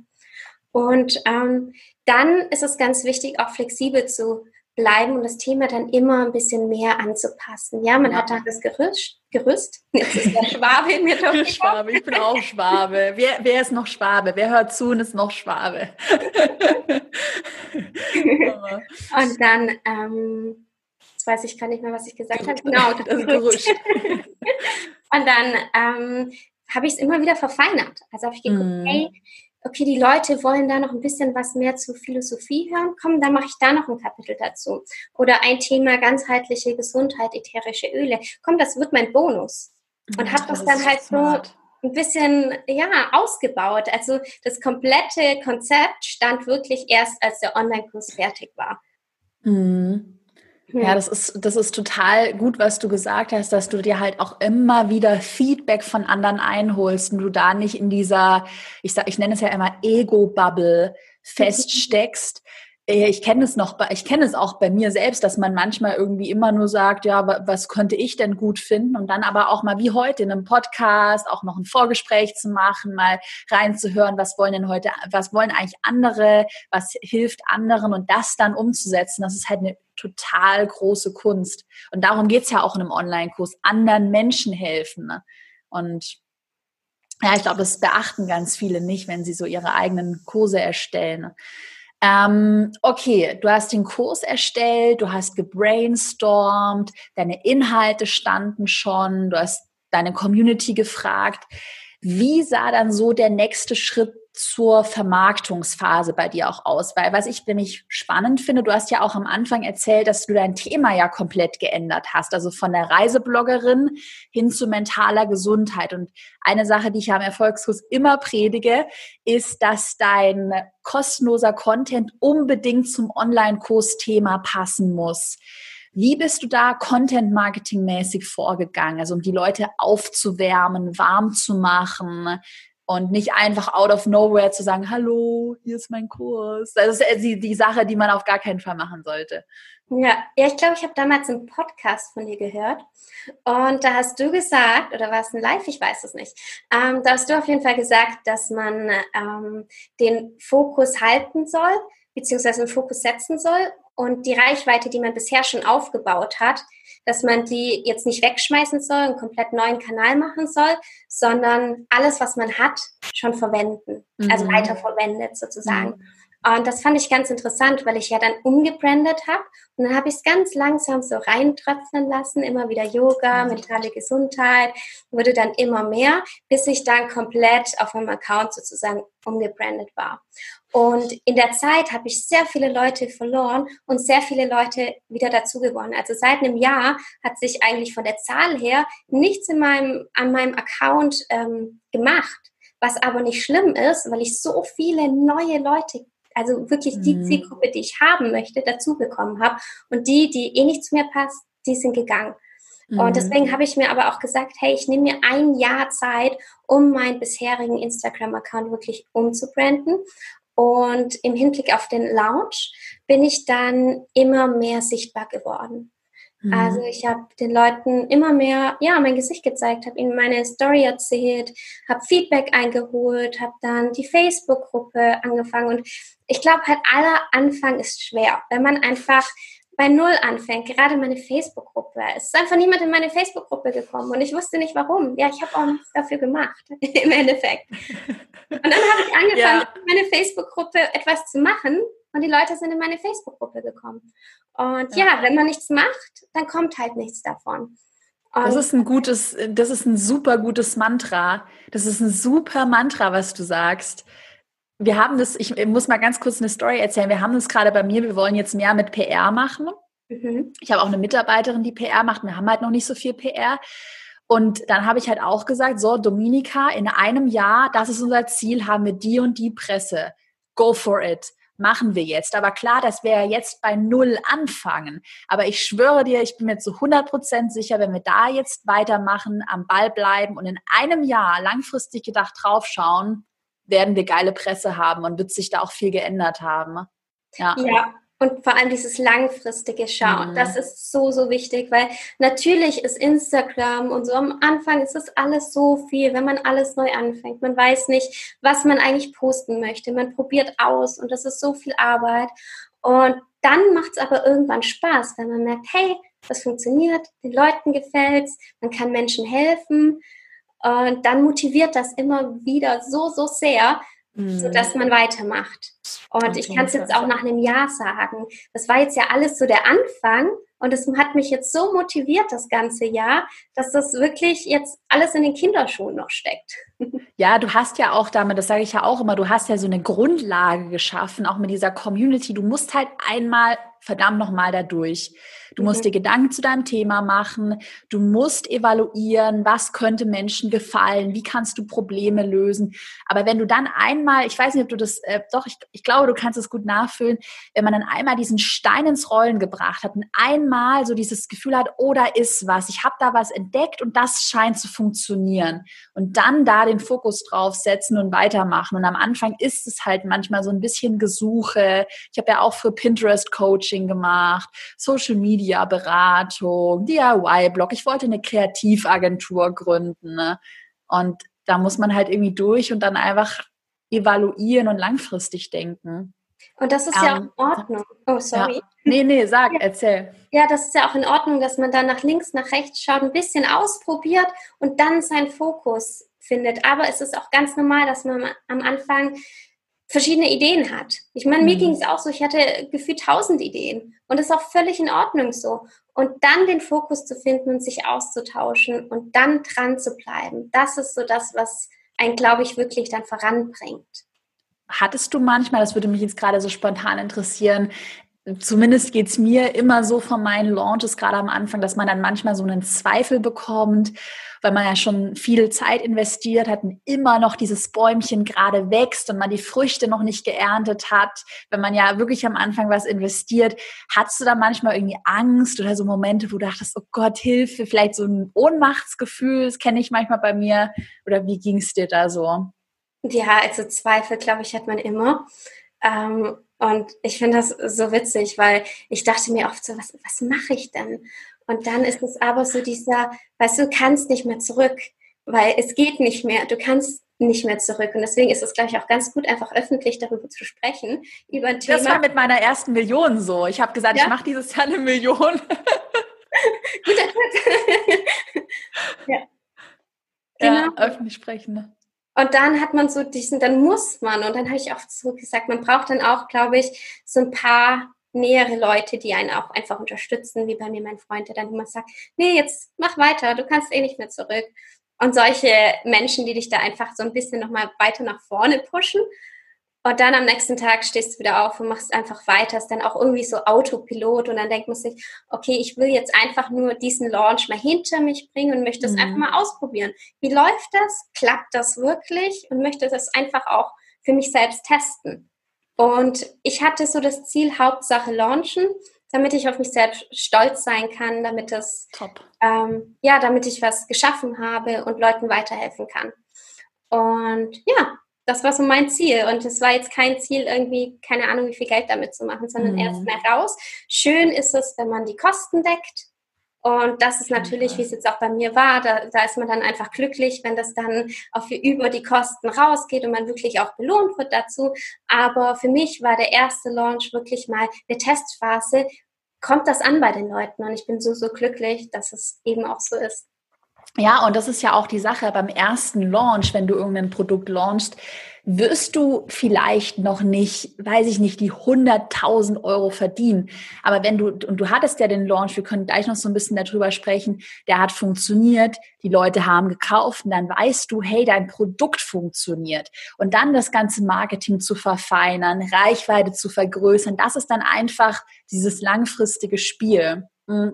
B: Und ähm, dann ist es ganz wichtig, auch flexibel zu bleiben und das Thema dann immer ein bisschen mehr anzupassen. Ja, man ja. hat dann das Gerüst, Gerüst. Jetzt ist der Schwabe in mir doch
A: Schwabe, ich bin auch Schwabe. Wer, wer ist noch Schwabe? Wer hört zu und ist noch Schwabe?
B: und dann, ähm, jetzt weiß ich gar nicht mehr, was ich gesagt habe. Genau, das, das Gerüst. und dann ähm, habe ich es immer wieder verfeinert. Also habe ich geguckt, mm. hey, okay, die Leute wollen da noch ein bisschen was mehr zu Philosophie hören, komm, dann mache ich da noch ein Kapitel dazu. Oder ein Thema ganzheitliche Gesundheit, ätherische Öle. Komm, das wird mein Bonus. Und ja, habe das, das dann halt smart. so ein bisschen ja ausgebaut. Also das komplette Konzept stand wirklich erst, als der Online-Kurs fertig war.
A: Mhm. Ja, das ist, das ist total gut, was du gesagt hast, dass du dir halt auch immer wieder Feedback von anderen einholst und du da nicht in dieser, ich sag, ich nenne es ja immer Ego-Bubble feststeckst. Äh, ich kenne es noch, ich kenne es auch bei mir selbst, dass man manchmal irgendwie immer nur sagt, ja, was könnte ich denn gut finden? Und dann aber auch mal wie heute in einem Podcast auch noch ein Vorgespräch zu machen, mal reinzuhören, was wollen denn heute, was wollen eigentlich andere, was hilft anderen und das dann umzusetzen. Das ist halt eine total große Kunst. Und darum geht's ja auch in einem Online-Kurs, anderen Menschen helfen. Ne? Und ja, ich glaube, das beachten ganz viele nicht, wenn sie so ihre eigenen Kurse erstellen. Ähm, okay, du hast den Kurs erstellt, du hast gebrainstormt, deine Inhalte standen schon, du hast deine Community gefragt. Wie sah dann so der nächste Schritt zur Vermarktungsphase bei dir auch aus? Weil was ich nämlich spannend finde, du hast ja auch am Anfang erzählt, dass du dein Thema ja komplett geändert hast, also von der Reisebloggerin hin zu mentaler Gesundheit. Und eine Sache, die ich am Erfolgskurs immer predige, ist, dass dein kostenloser Content unbedingt zum Online-Kursthema passen muss. Wie bist du da Content-Marketing-mäßig vorgegangen? Also um die Leute aufzuwärmen, warm zu machen und nicht einfach out of nowhere zu sagen, hallo, hier ist mein Kurs. Das ist die, die Sache, die man auf gar keinen Fall machen sollte.
B: Ja, ja ich glaube, ich habe damals einen Podcast von dir gehört und da hast du gesagt, oder war es ein Live, ich weiß es nicht, ähm, da hast du auf jeden Fall gesagt, dass man ähm, den Fokus halten soll, beziehungsweise den Fokus setzen soll und die Reichweite, die man bisher schon aufgebaut hat, dass man die jetzt nicht wegschmeißen soll, einen komplett neuen Kanal machen soll, sondern alles, was man hat, schon verwenden, also mhm. also weiterverwendet sozusagen. Mhm. Und das fand ich ganz interessant, weil ich ja dann umgebrandet habe und dann habe ich es ganz langsam so reintröpfeln lassen, immer wieder Yoga, mentale Gesundheit, wurde dann immer mehr, bis ich dann komplett auf meinem Account sozusagen umgebrandet war. Und in der Zeit habe ich sehr viele Leute verloren und sehr viele Leute wieder dazu gewonnen. Also seit einem Jahr hat sich eigentlich von der Zahl her nichts in meinem, an meinem Account ähm, gemacht. Was aber nicht schlimm ist, weil ich so viele neue Leute also wirklich die mhm. Zielgruppe, die ich haben möchte, dazu bekommen habe. Und die, die eh nicht zu mir passt, die sind gegangen. Mhm. Und deswegen habe ich mir aber auch gesagt, hey, ich nehme mir ein Jahr Zeit, um meinen bisherigen Instagram-Account wirklich umzubranden. Und im Hinblick auf den Launch bin ich dann immer mehr sichtbar geworden. Mhm. Also ich habe den Leuten immer mehr, ja, mein Gesicht gezeigt, habe ihnen meine Story erzählt, habe Feedback eingeholt, habe dann die Facebook-Gruppe angefangen und ich glaube halt aller Anfang ist schwer, wenn man einfach bei Null anfängt, gerade meine Facebook-Gruppe. Es ist einfach niemand in meine Facebook-Gruppe gekommen und ich wusste nicht warum. Ja, ich habe auch nichts dafür gemacht, im Endeffekt. Und dann habe ich angefangen, ja. meine Facebook-Gruppe etwas zu machen und die Leute sind in meine Facebook-Gruppe gekommen. Und ja. ja. wenn man nichts macht, dann kommt halt nichts davon.
A: Und das ist ein gutes, das ist ein super gutes Mantra. Das ist ein super Mantra, was du sagst. Wir haben das, ich muss mal ganz kurz eine Story erzählen. Wir haben das gerade bei mir, wir wollen jetzt mehr mit PR machen. Mhm. Ich habe auch eine Mitarbeiterin, die PR macht. Wir haben halt noch nicht so viel PR. Und dann habe ich halt auch gesagt, so Dominika, in einem Jahr, das ist unser Ziel, haben wir die und die Presse. Go for it machen wir jetzt. Aber klar, dass wir jetzt bei Null anfangen. Aber ich schwöre dir, ich bin mir zu 100 Prozent sicher, wenn wir da jetzt weitermachen, am Ball bleiben und in einem Jahr langfristig gedacht draufschauen, werden wir geile Presse haben und wird sich da auch viel geändert haben.
B: Ja. ja, und vor allem dieses langfristige Schauen, mhm. das ist so, so wichtig, weil natürlich ist Instagram und so am Anfang ist das alles so viel, wenn man alles neu anfängt. Man weiß nicht, was man eigentlich posten möchte. Man probiert aus und das ist so viel Arbeit. Und dann macht es aber irgendwann Spaß, wenn man merkt, hey, das funktioniert, den Leuten gefällt's, man kann Menschen helfen. Und dann motiviert das immer wieder so, so sehr, mhm. sodass man weitermacht. Und ich kann es jetzt auch nach einem Jahr sagen. Das war jetzt ja alles so der Anfang und es hat mich jetzt so motiviert das ganze Jahr, dass das wirklich jetzt alles in den Kinderschuhen noch steckt.
A: Ja, du hast ja auch damit, das sage ich ja auch immer, du hast ja so eine Grundlage geschaffen, auch mit dieser Community. Du musst halt einmal verdammt nochmal dadurch. Du musst mhm. dir Gedanken zu deinem Thema machen. Du musst evaluieren, was könnte Menschen gefallen, wie kannst du Probleme lösen. Aber wenn du dann einmal, ich weiß nicht, ob du das, äh, doch, ich, ich glaube, du kannst es gut nachfühlen, wenn man dann einmal diesen Stein ins Rollen gebracht hat und einmal so dieses Gefühl hat, oh, ist was, ich habe da was entdeckt und das scheint zu funktionieren. Und dann da den Fokus drauf setzen und weitermachen. Und am Anfang ist es halt manchmal so ein bisschen Gesuche. Ich habe ja auch für Pinterest Coaching gemacht, Social Media Media-Beratung, DIY-Blog. Ich wollte eine Kreativagentur gründen. Ne? Und da muss man halt irgendwie durch und dann einfach evaluieren und langfristig denken.
B: Und das ist ja auch in Ordnung. Oh, sorry.
A: Ja. Nee, nee, sag, ja. erzähl.
B: Ja, das ist ja auch in Ordnung, dass man dann nach links, nach rechts schaut, ein bisschen ausprobiert und dann seinen Fokus findet. Aber es ist auch ganz normal, dass man am Anfang verschiedene Ideen hat. Ich meine, mir mhm. ging es auch so, ich hatte gefühlt tausend Ideen und das ist auch völlig in Ordnung so. Und dann den Fokus zu finden und sich auszutauschen und dann dran zu bleiben, das ist so das, was einen, glaube ich, wirklich dann voranbringt.
A: Hattest du manchmal, das würde mich jetzt gerade so spontan interessieren, zumindest geht es mir immer so von meinen Launches, gerade am Anfang, dass man dann manchmal so einen Zweifel bekommt, weil man ja schon viel Zeit investiert hat und immer noch dieses Bäumchen gerade wächst und man die Früchte noch nicht geerntet hat. Wenn man ja wirklich am Anfang was investiert, hattest du da manchmal irgendwie Angst oder so Momente, wo du dachtest, oh Gott, Hilfe, vielleicht so ein Ohnmachtsgefühl, das kenne ich manchmal bei mir. Oder wie ging es dir da so?
B: Ja, also Zweifel, glaube ich, hat man immer. Ähm, und ich finde das so witzig, weil ich dachte mir oft so, was, was mache ich denn? Und dann ist es aber so dieser, weißt du, du kannst nicht mehr zurück, weil es geht nicht mehr. Du kannst nicht mehr zurück. Und deswegen ist es, glaube ich, auch ganz gut, einfach öffentlich darüber zu sprechen. Über ein
A: Thema. Das war mit meiner ersten Million so. Ich habe gesagt, ja? ich mache dieses Jahr eine Million. Guter Tipp. ja. Genau. Ja, öffentlich sprechen.
B: Und dann hat man so diesen, dann muss man, und dann habe ich oft so gesagt, man braucht dann auch, glaube ich, so ein paar nähere Leute, die einen auch einfach unterstützen, wie bei mir mein Freund, der dann immer sagt, nee, jetzt mach weiter, du kannst eh nicht mehr zurück. Und solche Menschen, die dich da einfach so ein bisschen nochmal weiter nach vorne pushen. Und dann am nächsten Tag stehst du wieder auf und machst einfach weiter. Ist dann auch irgendwie so Autopilot und dann denkt man sich, okay, ich will jetzt einfach nur diesen Launch mal hinter mich bringen und möchte es mhm. einfach mal ausprobieren. Wie läuft das? Klappt das wirklich? Und möchte das einfach auch für mich selbst testen. Und ich hatte so das Ziel, Hauptsache launchen, damit ich auf mich selbst stolz sein kann, damit das, ähm, ja, damit ich was geschaffen habe und Leuten weiterhelfen kann. Und ja, das war so mein Ziel. Und es war jetzt kein Ziel, irgendwie, keine Ahnung, wie viel Geld damit zu machen, sondern mhm. erst mal raus. Schön ist es, wenn man die Kosten deckt. Und das ist natürlich, wie es jetzt auch bei mir war, da, da ist man dann einfach glücklich, wenn das dann auch über die Kosten rausgeht und man wirklich auch belohnt wird dazu. Aber für mich war der erste Launch wirklich mal eine Testphase. Kommt das an bei den Leuten? Und ich bin so, so glücklich, dass es eben auch so ist.
A: Ja, und das ist ja auch die Sache beim ersten Launch, wenn du irgendein Produkt launchst, wirst du vielleicht noch nicht, weiß ich nicht, die 100.000 Euro verdienen. Aber wenn du, und du hattest ja den Launch, wir können gleich noch so ein bisschen darüber sprechen, der hat funktioniert, die Leute haben gekauft und dann weißt du, hey, dein Produkt funktioniert. Und dann das ganze Marketing zu verfeinern, Reichweite zu vergrößern, das ist dann einfach dieses langfristige Spiel. Hm.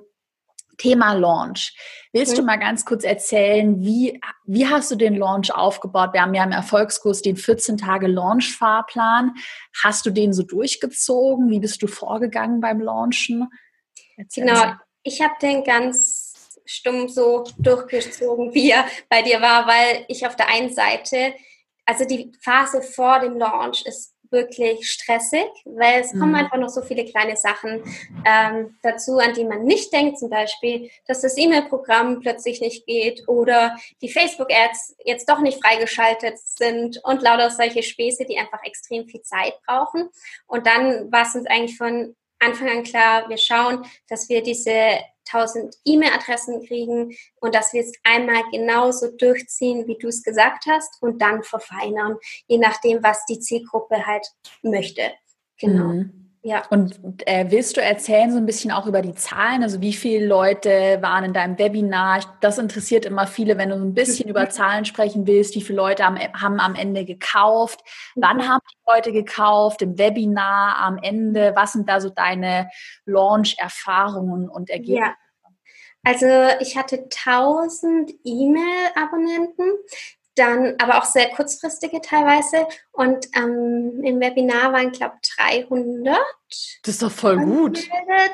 A: Thema Launch. Willst mhm. du mal ganz kurz erzählen, wie, wie hast du den Launch aufgebaut? Wir haben ja im Erfolgskurs den 14 Tage Launch-Fahrplan. Hast du den so durchgezogen? Wie bist du vorgegangen beim Launchen?
B: Erzähl genau, ich habe den ganz stumm so durchgezogen, wie er bei dir war, weil ich auf der einen Seite also die Phase vor dem Launch ist wirklich stressig, weil es mhm. kommen einfach noch so viele kleine Sachen ähm, dazu, an die man nicht denkt. Zum Beispiel, dass das E-Mail-Programm plötzlich nicht geht oder die Facebook-Ads jetzt doch nicht freigeschaltet sind und lauter solche Späße, die einfach extrem viel Zeit brauchen. Und dann war es uns eigentlich von Anfang an klar, wir schauen, dass wir diese 1000 E-Mail-Adressen kriegen und dass wir es einmal genauso durchziehen, wie du es gesagt hast und dann verfeinern, je nachdem, was die Zielgruppe halt möchte. Genau. Mhm.
A: Ja. Und äh, willst du erzählen so ein bisschen auch über die Zahlen? Also wie viele Leute waren in deinem Webinar? Das interessiert immer viele, wenn du ein bisschen über Zahlen sprechen willst. Wie viele Leute haben, haben am Ende gekauft? Wann mhm. haben die Leute gekauft? Im Webinar am Ende? Was sind da so deine Launch-Erfahrungen und Ergebnisse? Ja.
B: Also ich hatte 1000 E-Mail-Abonnenten dann aber auch sehr kurzfristige teilweise. Und ähm, im Webinar waren, glaube ich, 300.
A: Das ist doch voll gut.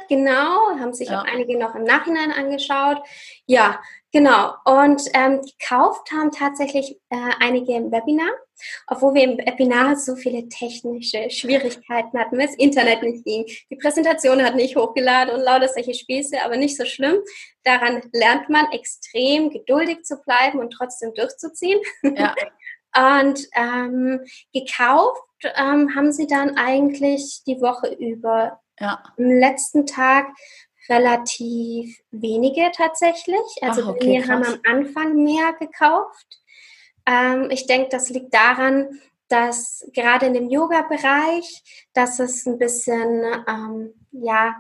B: Genau, haben sich ja. auch einige noch im Nachhinein angeschaut. Ja, Genau. Und ähm, gekauft haben tatsächlich äh, einige im Webinar, obwohl wir im Webinar so viele technische Schwierigkeiten hatten, weil das Internet nicht ging. Die Präsentation hat nicht hochgeladen und lauter solche Späße, aber nicht so schlimm. Daran lernt man extrem geduldig zu bleiben und trotzdem durchzuziehen. Ja. und ähm, gekauft ähm, haben sie dann eigentlich die Woche über. Ja. Am letzten Tag relativ wenige tatsächlich. Also Ach, okay, wir krass. haben am Anfang mehr gekauft. Ähm, ich denke, das liegt daran, dass gerade in dem Yoga-Bereich, dass es ein bisschen, ähm, ja,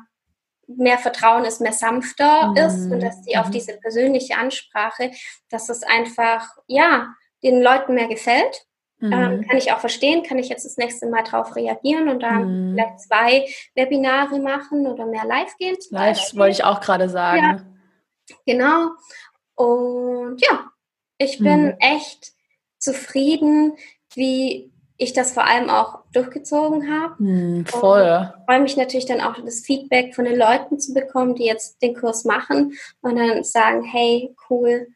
B: mehr Vertrauen ist, mehr sanfter mhm. ist und dass die mhm. auf diese persönliche Ansprache, dass es einfach, ja, den Leuten mehr gefällt. Ähm, mhm. Ähm, kann ich auch verstehen, kann ich jetzt das nächste Mal drauf reagieren und dann mhm. vielleicht zwei Webinare machen oder mehr live gehen.
A: Live wollte ich auch gerade sagen. Ja,
B: genau. Und ja, ich bin mhm. echt zufrieden, wie ich das vor allem auch durchgezogen habe.
A: Mhm, voll.
B: Ich freue mich natürlich dann auch das Feedback von den Leuten zu bekommen, die jetzt den Kurs machen und dann sagen, hey, cool,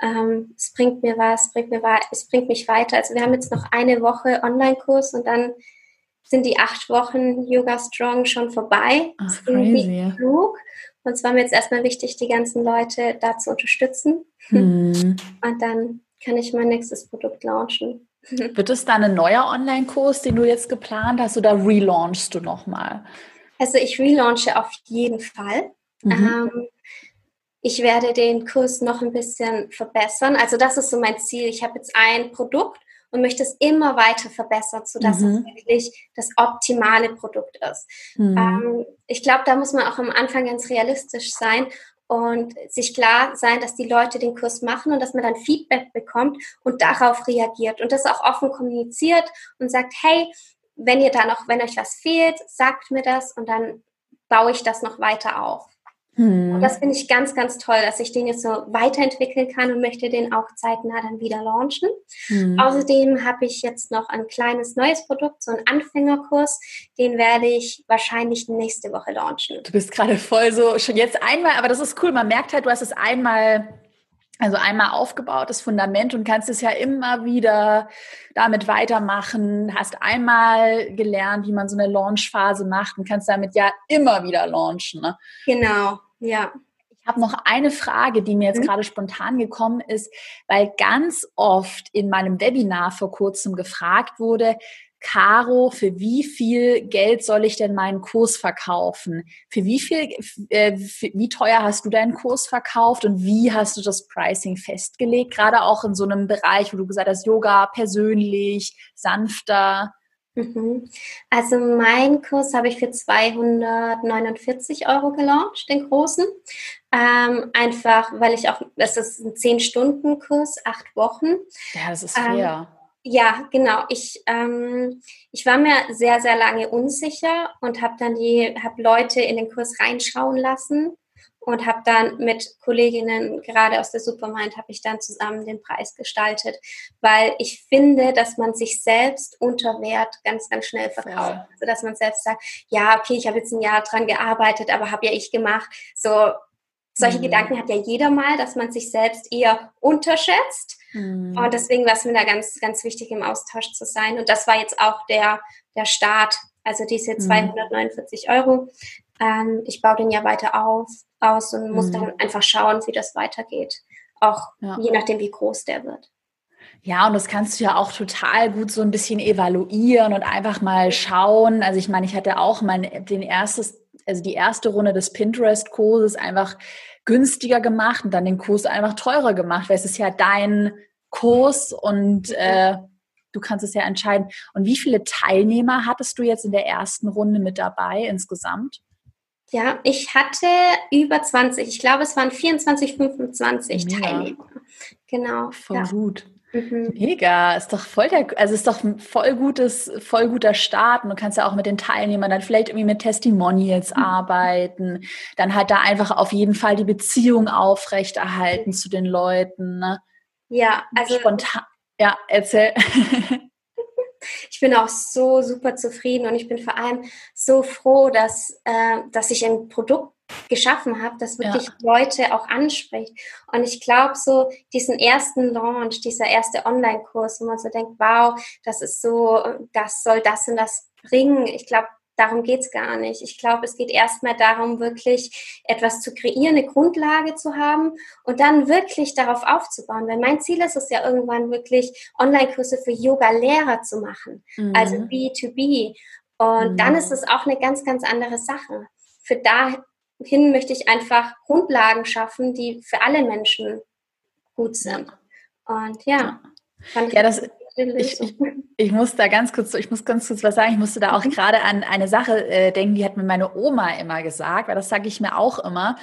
B: ähm, es bringt mir was, es bringt, mir es bringt mich weiter. Also wir haben jetzt noch eine Woche Online-Kurs und dann sind die acht Wochen Yoga Strong schon vorbei.
A: Ach, crazy.
B: Flug. Und es war mir jetzt erstmal wichtig, die ganzen Leute da zu unterstützen. Hm. Und dann kann ich mein nächstes Produkt launchen.
A: Wird es dann ein neuer Online-Kurs, den du jetzt geplant hast, oder relaunchst du nochmal?
B: Also ich relaunche auf jeden Fall. Mhm. Ähm, ich werde den Kurs noch ein bisschen verbessern. Also das ist so mein Ziel. Ich habe jetzt ein Produkt und möchte es immer weiter verbessern, sodass mhm. es wirklich das optimale Produkt ist. Mhm. Ähm, ich glaube, da muss man auch am Anfang ganz realistisch sein und sich klar sein, dass die Leute den Kurs machen und dass man dann Feedback bekommt und darauf reagiert und das auch offen kommuniziert und sagt, hey, wenn ihr da noch, wenn euch was fehlt, sagt mir das und dann baue ich das noch weiter auf. Hm. Und das finde ich ganz, ganz toll, dass ich den jetzt so weiterentwickeln kann und möchte den auch zeitnah dann wieder launchen. Hm. Außerdem habe ich jetzt noch ein kleines neues Produkt, so einen Anfängerkurs. Den werde ich wahrscheinlich nächste Woche launchen.
A: Du bist gerade voll so, schon jetzt einmal, aber das ist cool. Man merkt halt, du hast es einmal also einmal aufgebaut, das Fundament und kannst es ja immer wieder damit weitermachen, hast einmal gelernt, wie man so eine Launchphase macht und kannst damit ja immer wieder launchen. Ne?
B: Genau. Ja.
A: Ich habe noch eine Frage, die mir jetzt mhm. gerade spontan gekommen ist, weil ganz oft in meinem Webinar vor kurzem gefragt wurde, Caro, für wie viel Geld soll ich denn meinen Kurs verkaufen? Für wie viel, äh, für, wie teuer hast du deinen Kurs verkauft und wie hast du das Pricing festgelegt? Gerade auch in so einem Bereich, wo du gesagt hast, Yoga persönlich, sanfter.
B: Mhm. Also mein Kurs habe ich für 249 Euro gelauncht, den großen. Ähm, einfach, weil ich auch, das ist ein 10-Stunden-Kurs, acht Wochen.
A: Ja, das ist fair. Ähm,
B: ja, genau. Ich, ähm, ich war mir sehr, sehr lange unsicher und habe dann die, habe Leute in den Kurs reinschauen lassen und habe dann mit Kolleginnen gerade aus der Supermind habe ich dann zusammen den Preis gestaltet, weil ich finde, dass man sich selbst unter Wert ganz ganz schnell verkauft, ja. also dass man selbst sagt, ja okay, ich habe jetzt ein Jahr dran gearbeitet, aber habe ja ich gemacht, so solche mhm. Gedanken hat ja jeder mal, dass man sich selbst eher unterschätzt. Mhm. Und deswegen war es mir da ganz, ganz wichtig, im Austausch zu sein. Und das war jetzt auch der, der Start. Also diese 249 mhm. Euro. Ähm, ich baue den ja weiter auf, aus und muss mhm. dann einfach schauen, wie das weitergeht. Auch ja. je nachdem, wie groß der wird.
A: Ja, und das kannst du ja auch total gut so ein bisschen evaluieren und einfach mal schauen. Also ich meine, ich hatte auch mein, den erstes, also die erste Runde des Pinterest-Kurses einfach günstiger gemacht und dann den Kurs einfach teurer gemacht, weil es ist ja dein Kurs und äh, du kannst es ja entscheiden. Und wie viele Teilnehmer hattest du jetzt in der ersten Runde mit dabei insgesamt?
B: Ja, ich hatte über 20. Ich glaube, es waren 24, 25 Mega. Teilnehmer. Genau.
A: Voll ja. gut. Mhm. Mega, ist doch voll der, also ist doch ein voll gutes, voll guter Start. Und du kannst ja auch mit den Teilnehmern dann vielleicht irgendwie mit Testimonials mhm. arbeiten, dann halt da einfach auf jeden Fall die Beziehung aufrechterhalten mhm. zu den Leuten. Ne?
B: Ja, also
A: spontan. Ja, erzähl.
B: ich bin auch so super zufrieden und ich bin vor allem so froh, dass, äh, dass ich ein Produkt geschaffen habe, das wirklich ja. Leute auch anspricht. Und ich glaube, so diesen ersten Launch, dieser erste Online-Kurs, wo man so denkt, wow, das ist so, das soll das und das bringen. Ich glaube, darum geht's gar nicht. Ich glaube, es geht erstmal darum, wirklich etwas zu kreieren, eine Grundlage zu haben und dann wirklich darauf aufzubauen. Weil mein Ziel ist es ja irgendwann wirklich, Online-Kurse für Yoga-Lehrer zu machen, mhm. also B2B. Und mhm. dann ist es auch eine ganz, ganz andere Sache. Für dahin möchte ich einfach Grundlagen schaffen, die für alle Menschen gut sind. Und ja,
A: ich ja, das, ich, ich, ich, muss da ganz kurz, ich muss ganz kurz was sagen. Ich musste da auch mhm. gerade an eine Sache äh, denken, die hat mir meine Oma immer gesagt, weil das sage ich mir auch immer.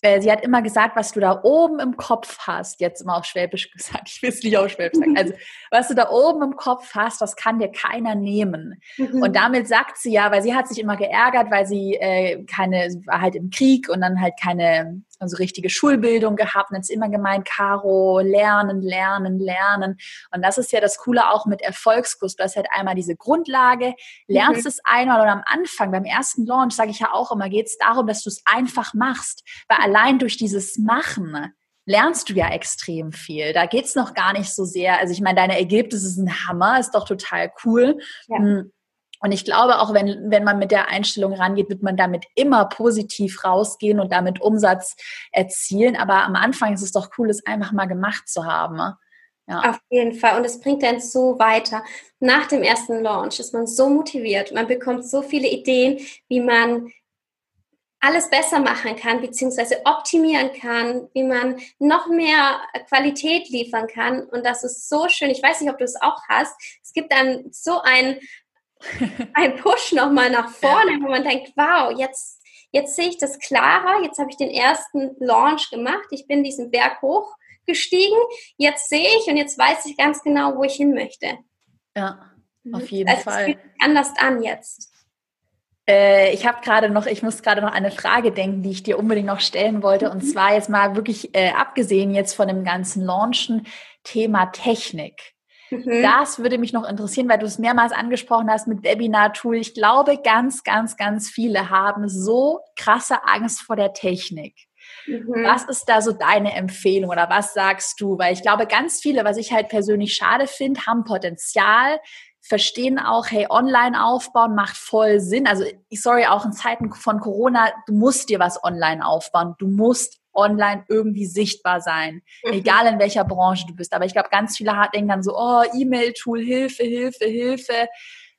A: Äh, sie hat immer gesagt, was du da oben im Kopf hast, jetzt immer auf Schwäbisch gesagt, ich will es nicht auf Schwäbisch sagen, also was du da oben im Kopf hast, das kann dir keiner nehmen. Mhm. Und damit sagt sie ja, weil sie hat sich immer geärgert, weil sie äh, keine, sie war halt im Krieg und dann halt keine also richtige Schulbildung gehabt und jetzt immer gemeint, Caro, lernen, lernen, lernen. Und das ist ja das Coole auch mit Erfolgskurs. Du hast halt einmal diese Grundlage, lernst mhm. es einmal und am Anfang, beim ersten Launch, sage ich ja auch immer, geht es darum, dass du es einfach machst. Weil allein durch dieses Machen lernst du ja extrem viel. Da geht's noch gar nicht so sehr. Also ich meine, deine Ergebnisse sind ein Hammer, ist doch total cool. Ja. Und ich glaube, auch wenn, wenn man mit der Einstellung rangeht, wird man damit immer positiv rausgehen und damit Umsatz erzielen. Aber am Anfang ist es doch cool, es einfach mal gemacht zu haben. Ne?
B: Ja. Auf jeden Fall. Und es bringt dann so weiter. Nach dem ersten Launch ist man so motiviert. Man bekommt so viele Ideen, wie man alles besser machen kann, beziehungsweise optimieren kann, wie man noch mehr Qualität liefern kann. Und das ist so schön. Ich weiß nicht, ob du es auch hast. Es gibt dann so ein ein Push nochmal nach vorne, ja. wo man denkt, wow, jetzt, jetzt sehe ich das klarer, jetzt habe ich den ersten Launch gemacht, ich bin diesen Berg hochgestiegen, jetzt sehe ich und jetzt weiß ich ganz genau, wo ich hin möchte.
A: Ja, mhm. auf jeden also Fall. Es fühlt
B: anders an jetzt.
A: Äh, ich habe gerade noch, ich muss gerade noch eine Frage denken, die ich dir unbedingt noch stellen wollte. Und mhm. zwar jetzt mal wirklich äh, abgesehen jetzt von dem ganzen Launchen, Thema Technik. Mhm. Das würde mich noch interessieren, weil du es mehrmals angesprochen hast mit Webinar-Tool. Ich glaube, ganz, ganz, ganz viele haben so krasse Angst vor der Technik. Mhm. Was ist da so deine Empfehlung oder was sagst du? Weil ich glaube, ganz viele, was ich halt persönlich schade finde, haben Potenzial, verstehen auch, hey, online aufbauen macht voll Sinn. Also, sorry, auch in Zeiten von Corona, du musst dir was online aufbauen. Du musst online irgendwie sichtbar sein, mhm. egal in welcher Branche du bist. Aber ich glaube, ganz viele denken dann so, oh, E-Mail-Tool, Hilfe, Hilfe, Hilfe.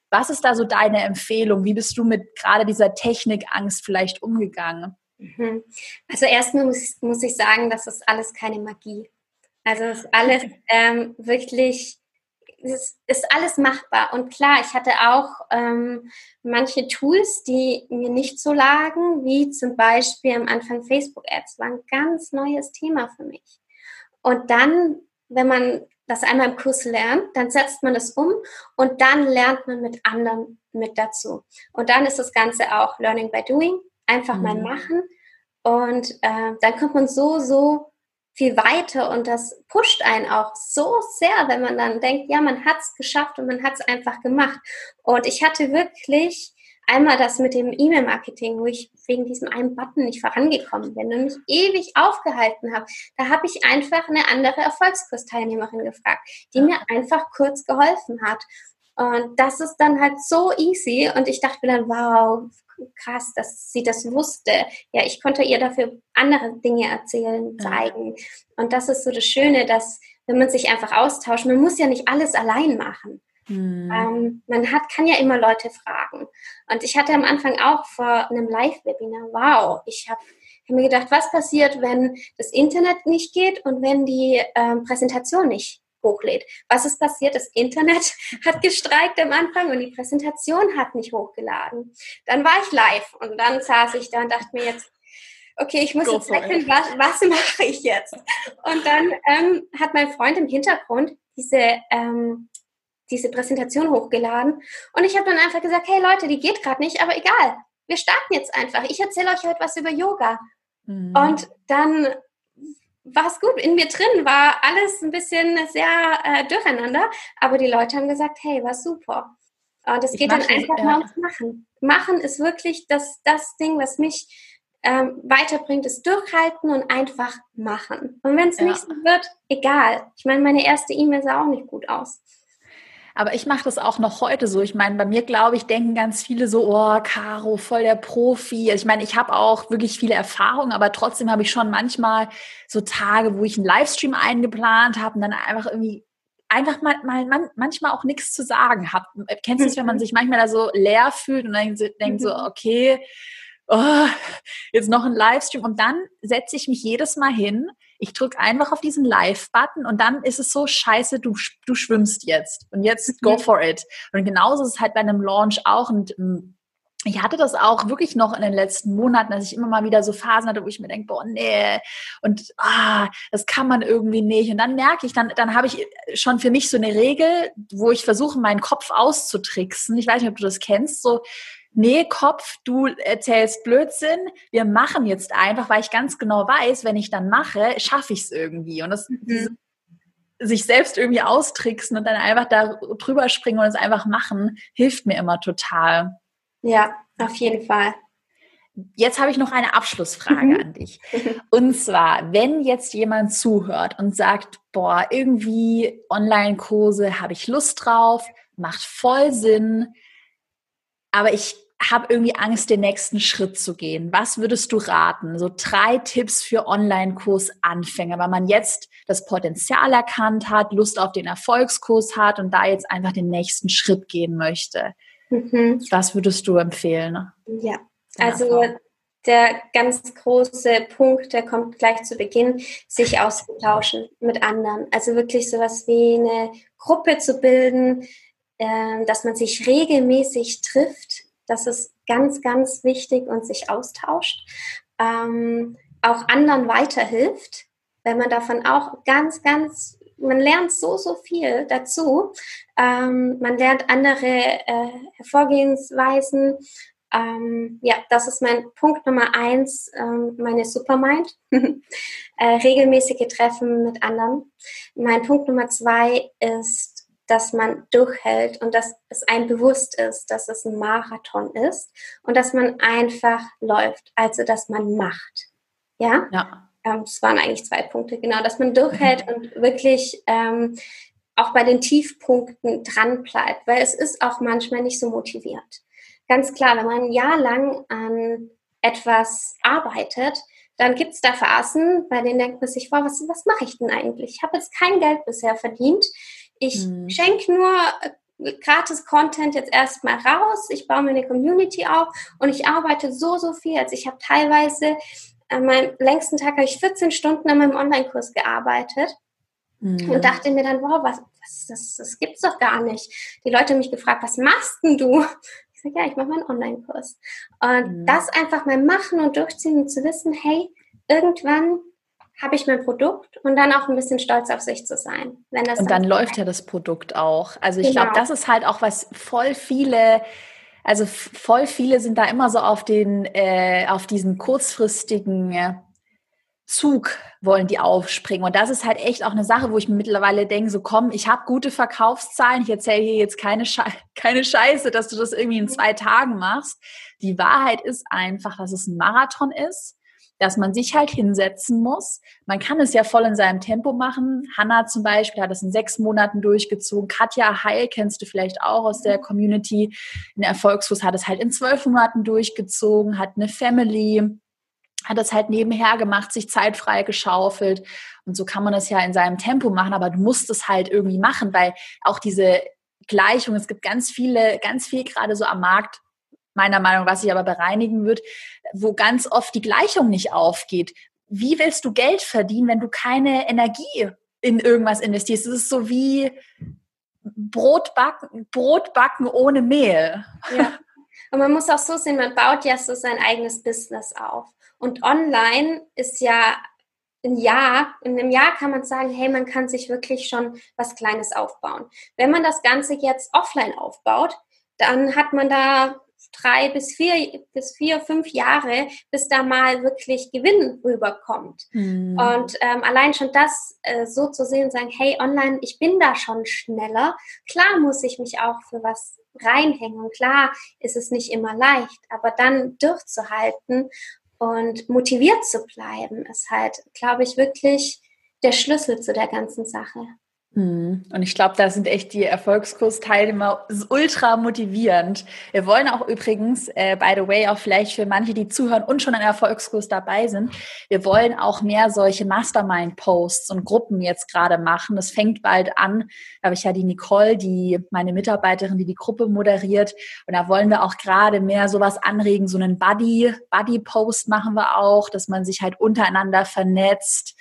A: Was ist da so deine Empfehlung? Wie bist du mit gerade dieser Technikangst vielleicht umgegangen?
B: Mhm. Also erstmal muss, muss ich sagen, das ist alles keine Magie. Also es ist alles ähm, wirklich es ist alles machbar. Und klar, ich hatte auch ähm, manche Tools, die mir nicht so lagen, wie zum Beispiel am Anfang Facebook-Ads, war ein ganz neues Thema für mich. Und dann, wenn man das einmal im Kurs lernt, dann setzt man es um und dann lernt man mit anderen mit dazu. Und dann ist das Ganze auch Learning by Doing, einfach mhm. mal machen. Und äh, dann kommt man so, so viel weiter und das pusht einen auch so sehr, wenn man dann denkt, ja, man hat es geschafft und man hat es einfach gemacht. Und ich hatte wirklich Einmal das mit dem E-Mail-Marketing, wo ich wegen diesem einen Button nicht vorangekommen bin und mich ewig aufgehalten habe. Da habe ich einfach eine andere Erfolgskursteilnehmerin gefragt, die mir einfach kurz geholfen hat. Und das ist dann halt so easy. Und ich dachte mir dann, wow, krass, dass sie das wusste. Ja, ich konnte ihr dafür andere Dinge erzählen, zeigen. Und das ist so das Schöne, dass wenn man sich einfach austauscht, man muss ja nicht alles allein machen. Mhm. Ähm, man hat, kann ja immer Leute fragen. Und ich hatte am Anfang auch vor einem Live-Webinar, wow, ich habe hab mir gedacht, was passiert, wenn das Internet nicht geht und wenn die ähm, Präsentation nicht hochlädt. Was ist passiert? Das Internet hat gestreikt am Anfang und die Präsentation hat nicht hochgeladen. Dann war ich live und dann saß ich da und dachte mir jetzt, okay, ich muss Go jetzt wechseln, was, was mache ich jetzt? Und dann ähm, hat mein Freund im Hintergrund diese, ähm, diese Präsentation hochgeladen und ich habe dann einfach gesagt, hey Leute, die geht gerade nicht, aber egal, wir starten jetzt einfach. Ich erzähle euch heute was über Yoga. Mhm. Und dann war es gut. In mir drin war alles ein bisschen sehr äh, durcheinander, aber die Leute haben gesagt, hey, war super. Und es geht dann einfach ja. mal ums Machen. Machen ist wirklich das, das Ding, was mich ähm, weiterbringt, ist durchhalten und einfach machen. Und wenn es ja. nicht so wird, egal. Ich meine, meine erste E-Mail sah auch nicht gut aus.
A: Aber ich mache das auch noch heute so. Ich meine, bei mir, glaube ich, denken ganz viele so, oh, Caro, voll der Profi. Ich meine, ich habe auch wirklich viele Erfahrungen, aber trotzdem habe ich schon manchmal so Tage, wo ich einen Livestream eingeplant habe und dann einfach irgendwie einfach mal, mal man, manchmal auch nichts zu sagen habe. Kennst du es, wenn man mhm. sich manchmal da so leer fühlt und dann denkt so, mhm. okay, oh, jetzt noch ein Livestream und dann setze ich mich jedes Mal hin. Ich drücke einfach auf diesen Live-Button und dann ist es so scheiße, du, du schwimmst jetzt und jetzt go mhm. for it. Und genauso ist es halt bei einem Launch auch und mm, ich hatte das auch wirklich noch in den letzten Monaten, dass ich immer mal wieder so Phasen hatte, wo ich mir denke, boah, nee, und ah, das kann man irgendwie nicht. Und dann merke ich, dann, dann habe ich schon für mich so eine Regel, wo ich versuche, meinen Kopf auszutricksen. Ich weiß nicht, ob du das kennst, so nee, Kopf, du erzählst Blödsinn, wir machen jetzt einfach, weil ich ganz genau weiß, wenn ich dann mache, schaffe ich es irgendwie. Und das, mhm. sich selbst irgendwie austricksen und dann einfach da drüber springen und es einfach machen, hilft mir immer total.
B: Ja, auf jeden Fall.
A: Jetzt habe ich noch eine Abschlussfrage mhm. an dich. Und zwar, wenn jetzt jemand zuhört und sagt, boah, irgendwie Online-Kurse habe ich Lust drauf, macht voll Sinn, aber ich habe irgendwie Angst, den nächsten Schritt zu gehen. Was würdest du raten? So drei Tipps für Online-Kurs-Anfänger, weil man jetzt das Potenzial erkannt hat, Lust auf den Erfolgskurs hat und da jetzt einfach den nächsten Schritt gehen möchte. Mhm. Was würdest du empfehlen?
B: Ja, also der ganz große Punkt, der kommt gleich zu Beginn, sich auszutauschen mit anderen. Also wirklich sowas wie eine Gruppe zu bilden, ähm, dass man sich regelmäßig trifft. Das ist ganz, ganz wichtig und sich austauscht. Ähm, auch anderen weiterhilft, wenn man davon auch ganz, ganz, man lernt so, so viel dazu. Ähm, man lernt andere äh, Hervorgehensweisen. Ähm, ja, das ist mein Punkt Nummer eins, ähm, meine Supermind. äh, regelmäßige Treffen mit anderen. Mein Punkt Nummer zwei ist dass man durchhält und dass es einem bewusst ist, dass es ein Marathon ist und dass man einfach läuft, also dass man macht. Ja? Ja. Ähm, das waren eigentlich zwei Punkte, genau, dass man durchhält mhm. und wirklich ähm, auch bei den Tiefpunkten dran bleibt, weil es ist auch manchmal nicht so motiviert. Ganz klar, wenn man ein Jahr lang an etwas arbeitet, dann gibt es da Phasen, bei denen denkt man sich, wow, was, was mache ich denn eigentlich? Ich habe jetzt kein Geld bisher verdient. Ich mhm. schenke nur äh, gratis Content jetzt erstmal raus. Ich baue mir eine Community auf und ich arbeite so, so viel. Also ich habe teilweise an meinem längsten Tag habe ich 14 Stunden an meinem Online-Kurs gearbeitet. Mhm. Und dachte mir dann, wow, was, was das, das gibt's doch gar nicht. Die Leute haben mich gefragt, was machst denn du? Ich sage, ja, ich mache meinen Online-Kurs. Und mhm. das einfach mal machen und durchziehen und zu wissen, hey, irgendwann habe ich mein Produkt und dann auch ein bisschen stolz auf sich zu sein.
A: Wenn das und dann, dann läuft ja das Produkt auch. Also ich genau. glaube, das ist halt auch was voll viele, also voll viele sind da immer so auf den, äh, auf diesen kurzfristigen Zug wollen die aufspringen. Und das ist halt echt auch eine Sache, wo ich mir mittlerweile denke, so komm, ich habe gute Verkaufszahlen, ich erzähle hier jetzt keine, Sche keine Scheiße, dass du das irgendwie in zwei Tagen machst. Die Wahrheit ist einfach, dass es ein Marathon ist, dass man sich halt hinsetzen muss. Man kann es ja voll in seinem Tempo machen. Hanna zum Beispiel hat es in sechs Monaten durchgezogen. Katja Heil kennst du vielleicht auch aus der Community. In Erfolgsfuß hat es halt in zwölf Monaten durchgezogen, hat eine Family hat das halt nebenher gemacht, sich Zeit frei geschaufelt. Und so kann man das ja in seinem Tempo machen, aber du musst es halt irgendwie machen, weil auch diese Gleichung, es gibt ganz viele, ganz viel gerade so am Markt, meiner Meinung, was sich aber bereinigen wird, wo ganz oft die Gleichung nicht aufgeht. Wie willst du Geld verdienen, wenn du keine Energie in irgendwas investierst? Es ist so wie Brot backen, Brot backen ohne Mehl.
B: Ja. Und man muss auch so sehen, man baut ja so sein eigenes Business auf. Und online ist ja ein Jahr, in einem Jahr kann man sagen, hey, man kann sich wirklich schon was Kleines aufbauen. Wenn man das Ganze jetzt offline aufbaut, dann hat man da drei bis vier, bis vier, fünf Jahre, bis da mal wirklich Gewinn rüberkommt. Mhm. Und ähm, allein schon das äh, so zu sehen, sagen, hey, online, ich bin da schon schneller. Klar muss ich mich auch für was reinhängen. Und klar ist es nicht immer leicht, aber dann durchzuhalten und motiviert zu bleiben, ist halt, glaube ich, wirklich der Schlüssel zu der ganzen Sache.
A: Mhm. Und ich glaube, da sind echt die Erfolgskursteilnehmer ultra motivierend. Wir wollen auch übrigens, äh, by the way, auch vielleicht für manche, die zuhören und schon einen Erfolgskurs dabei sind, wir wollen auch mehr solche Mastermind-Posts und Gruppen jetzt gerade machen. Das fängt bald an. Da habe ich ja die Nicole, die meine Mitarbeiterin, die die Gruppe moderiert. Und da wollen wir auch gerade mehr sowas anregen, so einen Buddy, Buddy-Post machen wir auch, dass man sich halt untereinander vernetzt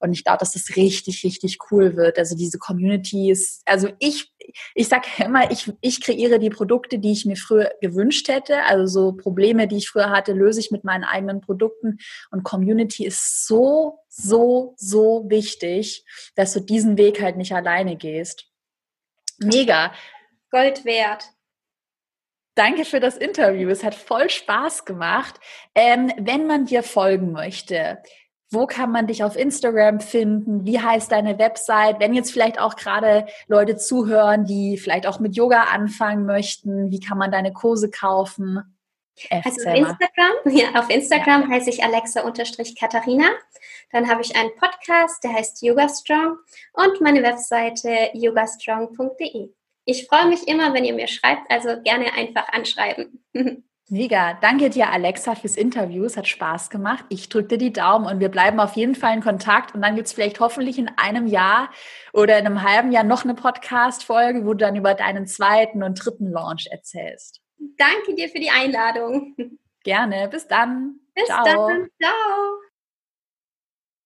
A: und ich glaube, dass das richtig, richtig cool wird. Also diese Communities, also ich, ich sage immer, ich, ich kreiere die Produkte, die ich mir früher gewünscht hätte. Also so Probleme, die ich früher hatte, löse ich mit meinen eigenen Produkten. Und Community ist so, so, so wichtig, dass du diesen Weg halt nicht alleine gehst. Mega.
B: Gold wert.
A: Danke für das Interview. Es hat voll Spaß gemacht. Ähm, wenn man dir folgen möchte, wo kann man dich auf Instagram finden? Wie heißt deine Website? Wenn jetzt vielleicht auch gerade Leute zuhören, die vielleicht auch mit Yoga anfangen möchten, wie kann man deine Kurse kaufen?
B: Also auf Instagram, ja, auf Instagram ja. heiße ich Alexa-Katharina. Dann habe ich einen Podcast, der heißt Yoga Strong und meine Webseite yogastrong.de. Ich freue mich immer, wenn ihr mir schreibt, also gerne einfach anschreiben.
A: Mega. Danke dir, Alexa, fürs Interview. Es hat Spaß gemacht. Ich drücke dir die Daumen und wir bleiben auf jeden Fall in Kontakt. Und dann gibt es vielleicht hoffentlich in einem Jahr oder in einem halben Jahr noch eine Podcast-Folge, wo du dann über deinen zweiten und dritten Launch erzählst.
B: Danke dir für die Einladung.
A: Gerne. Bis dann.
B: Bis Ciao. dann. Ciao.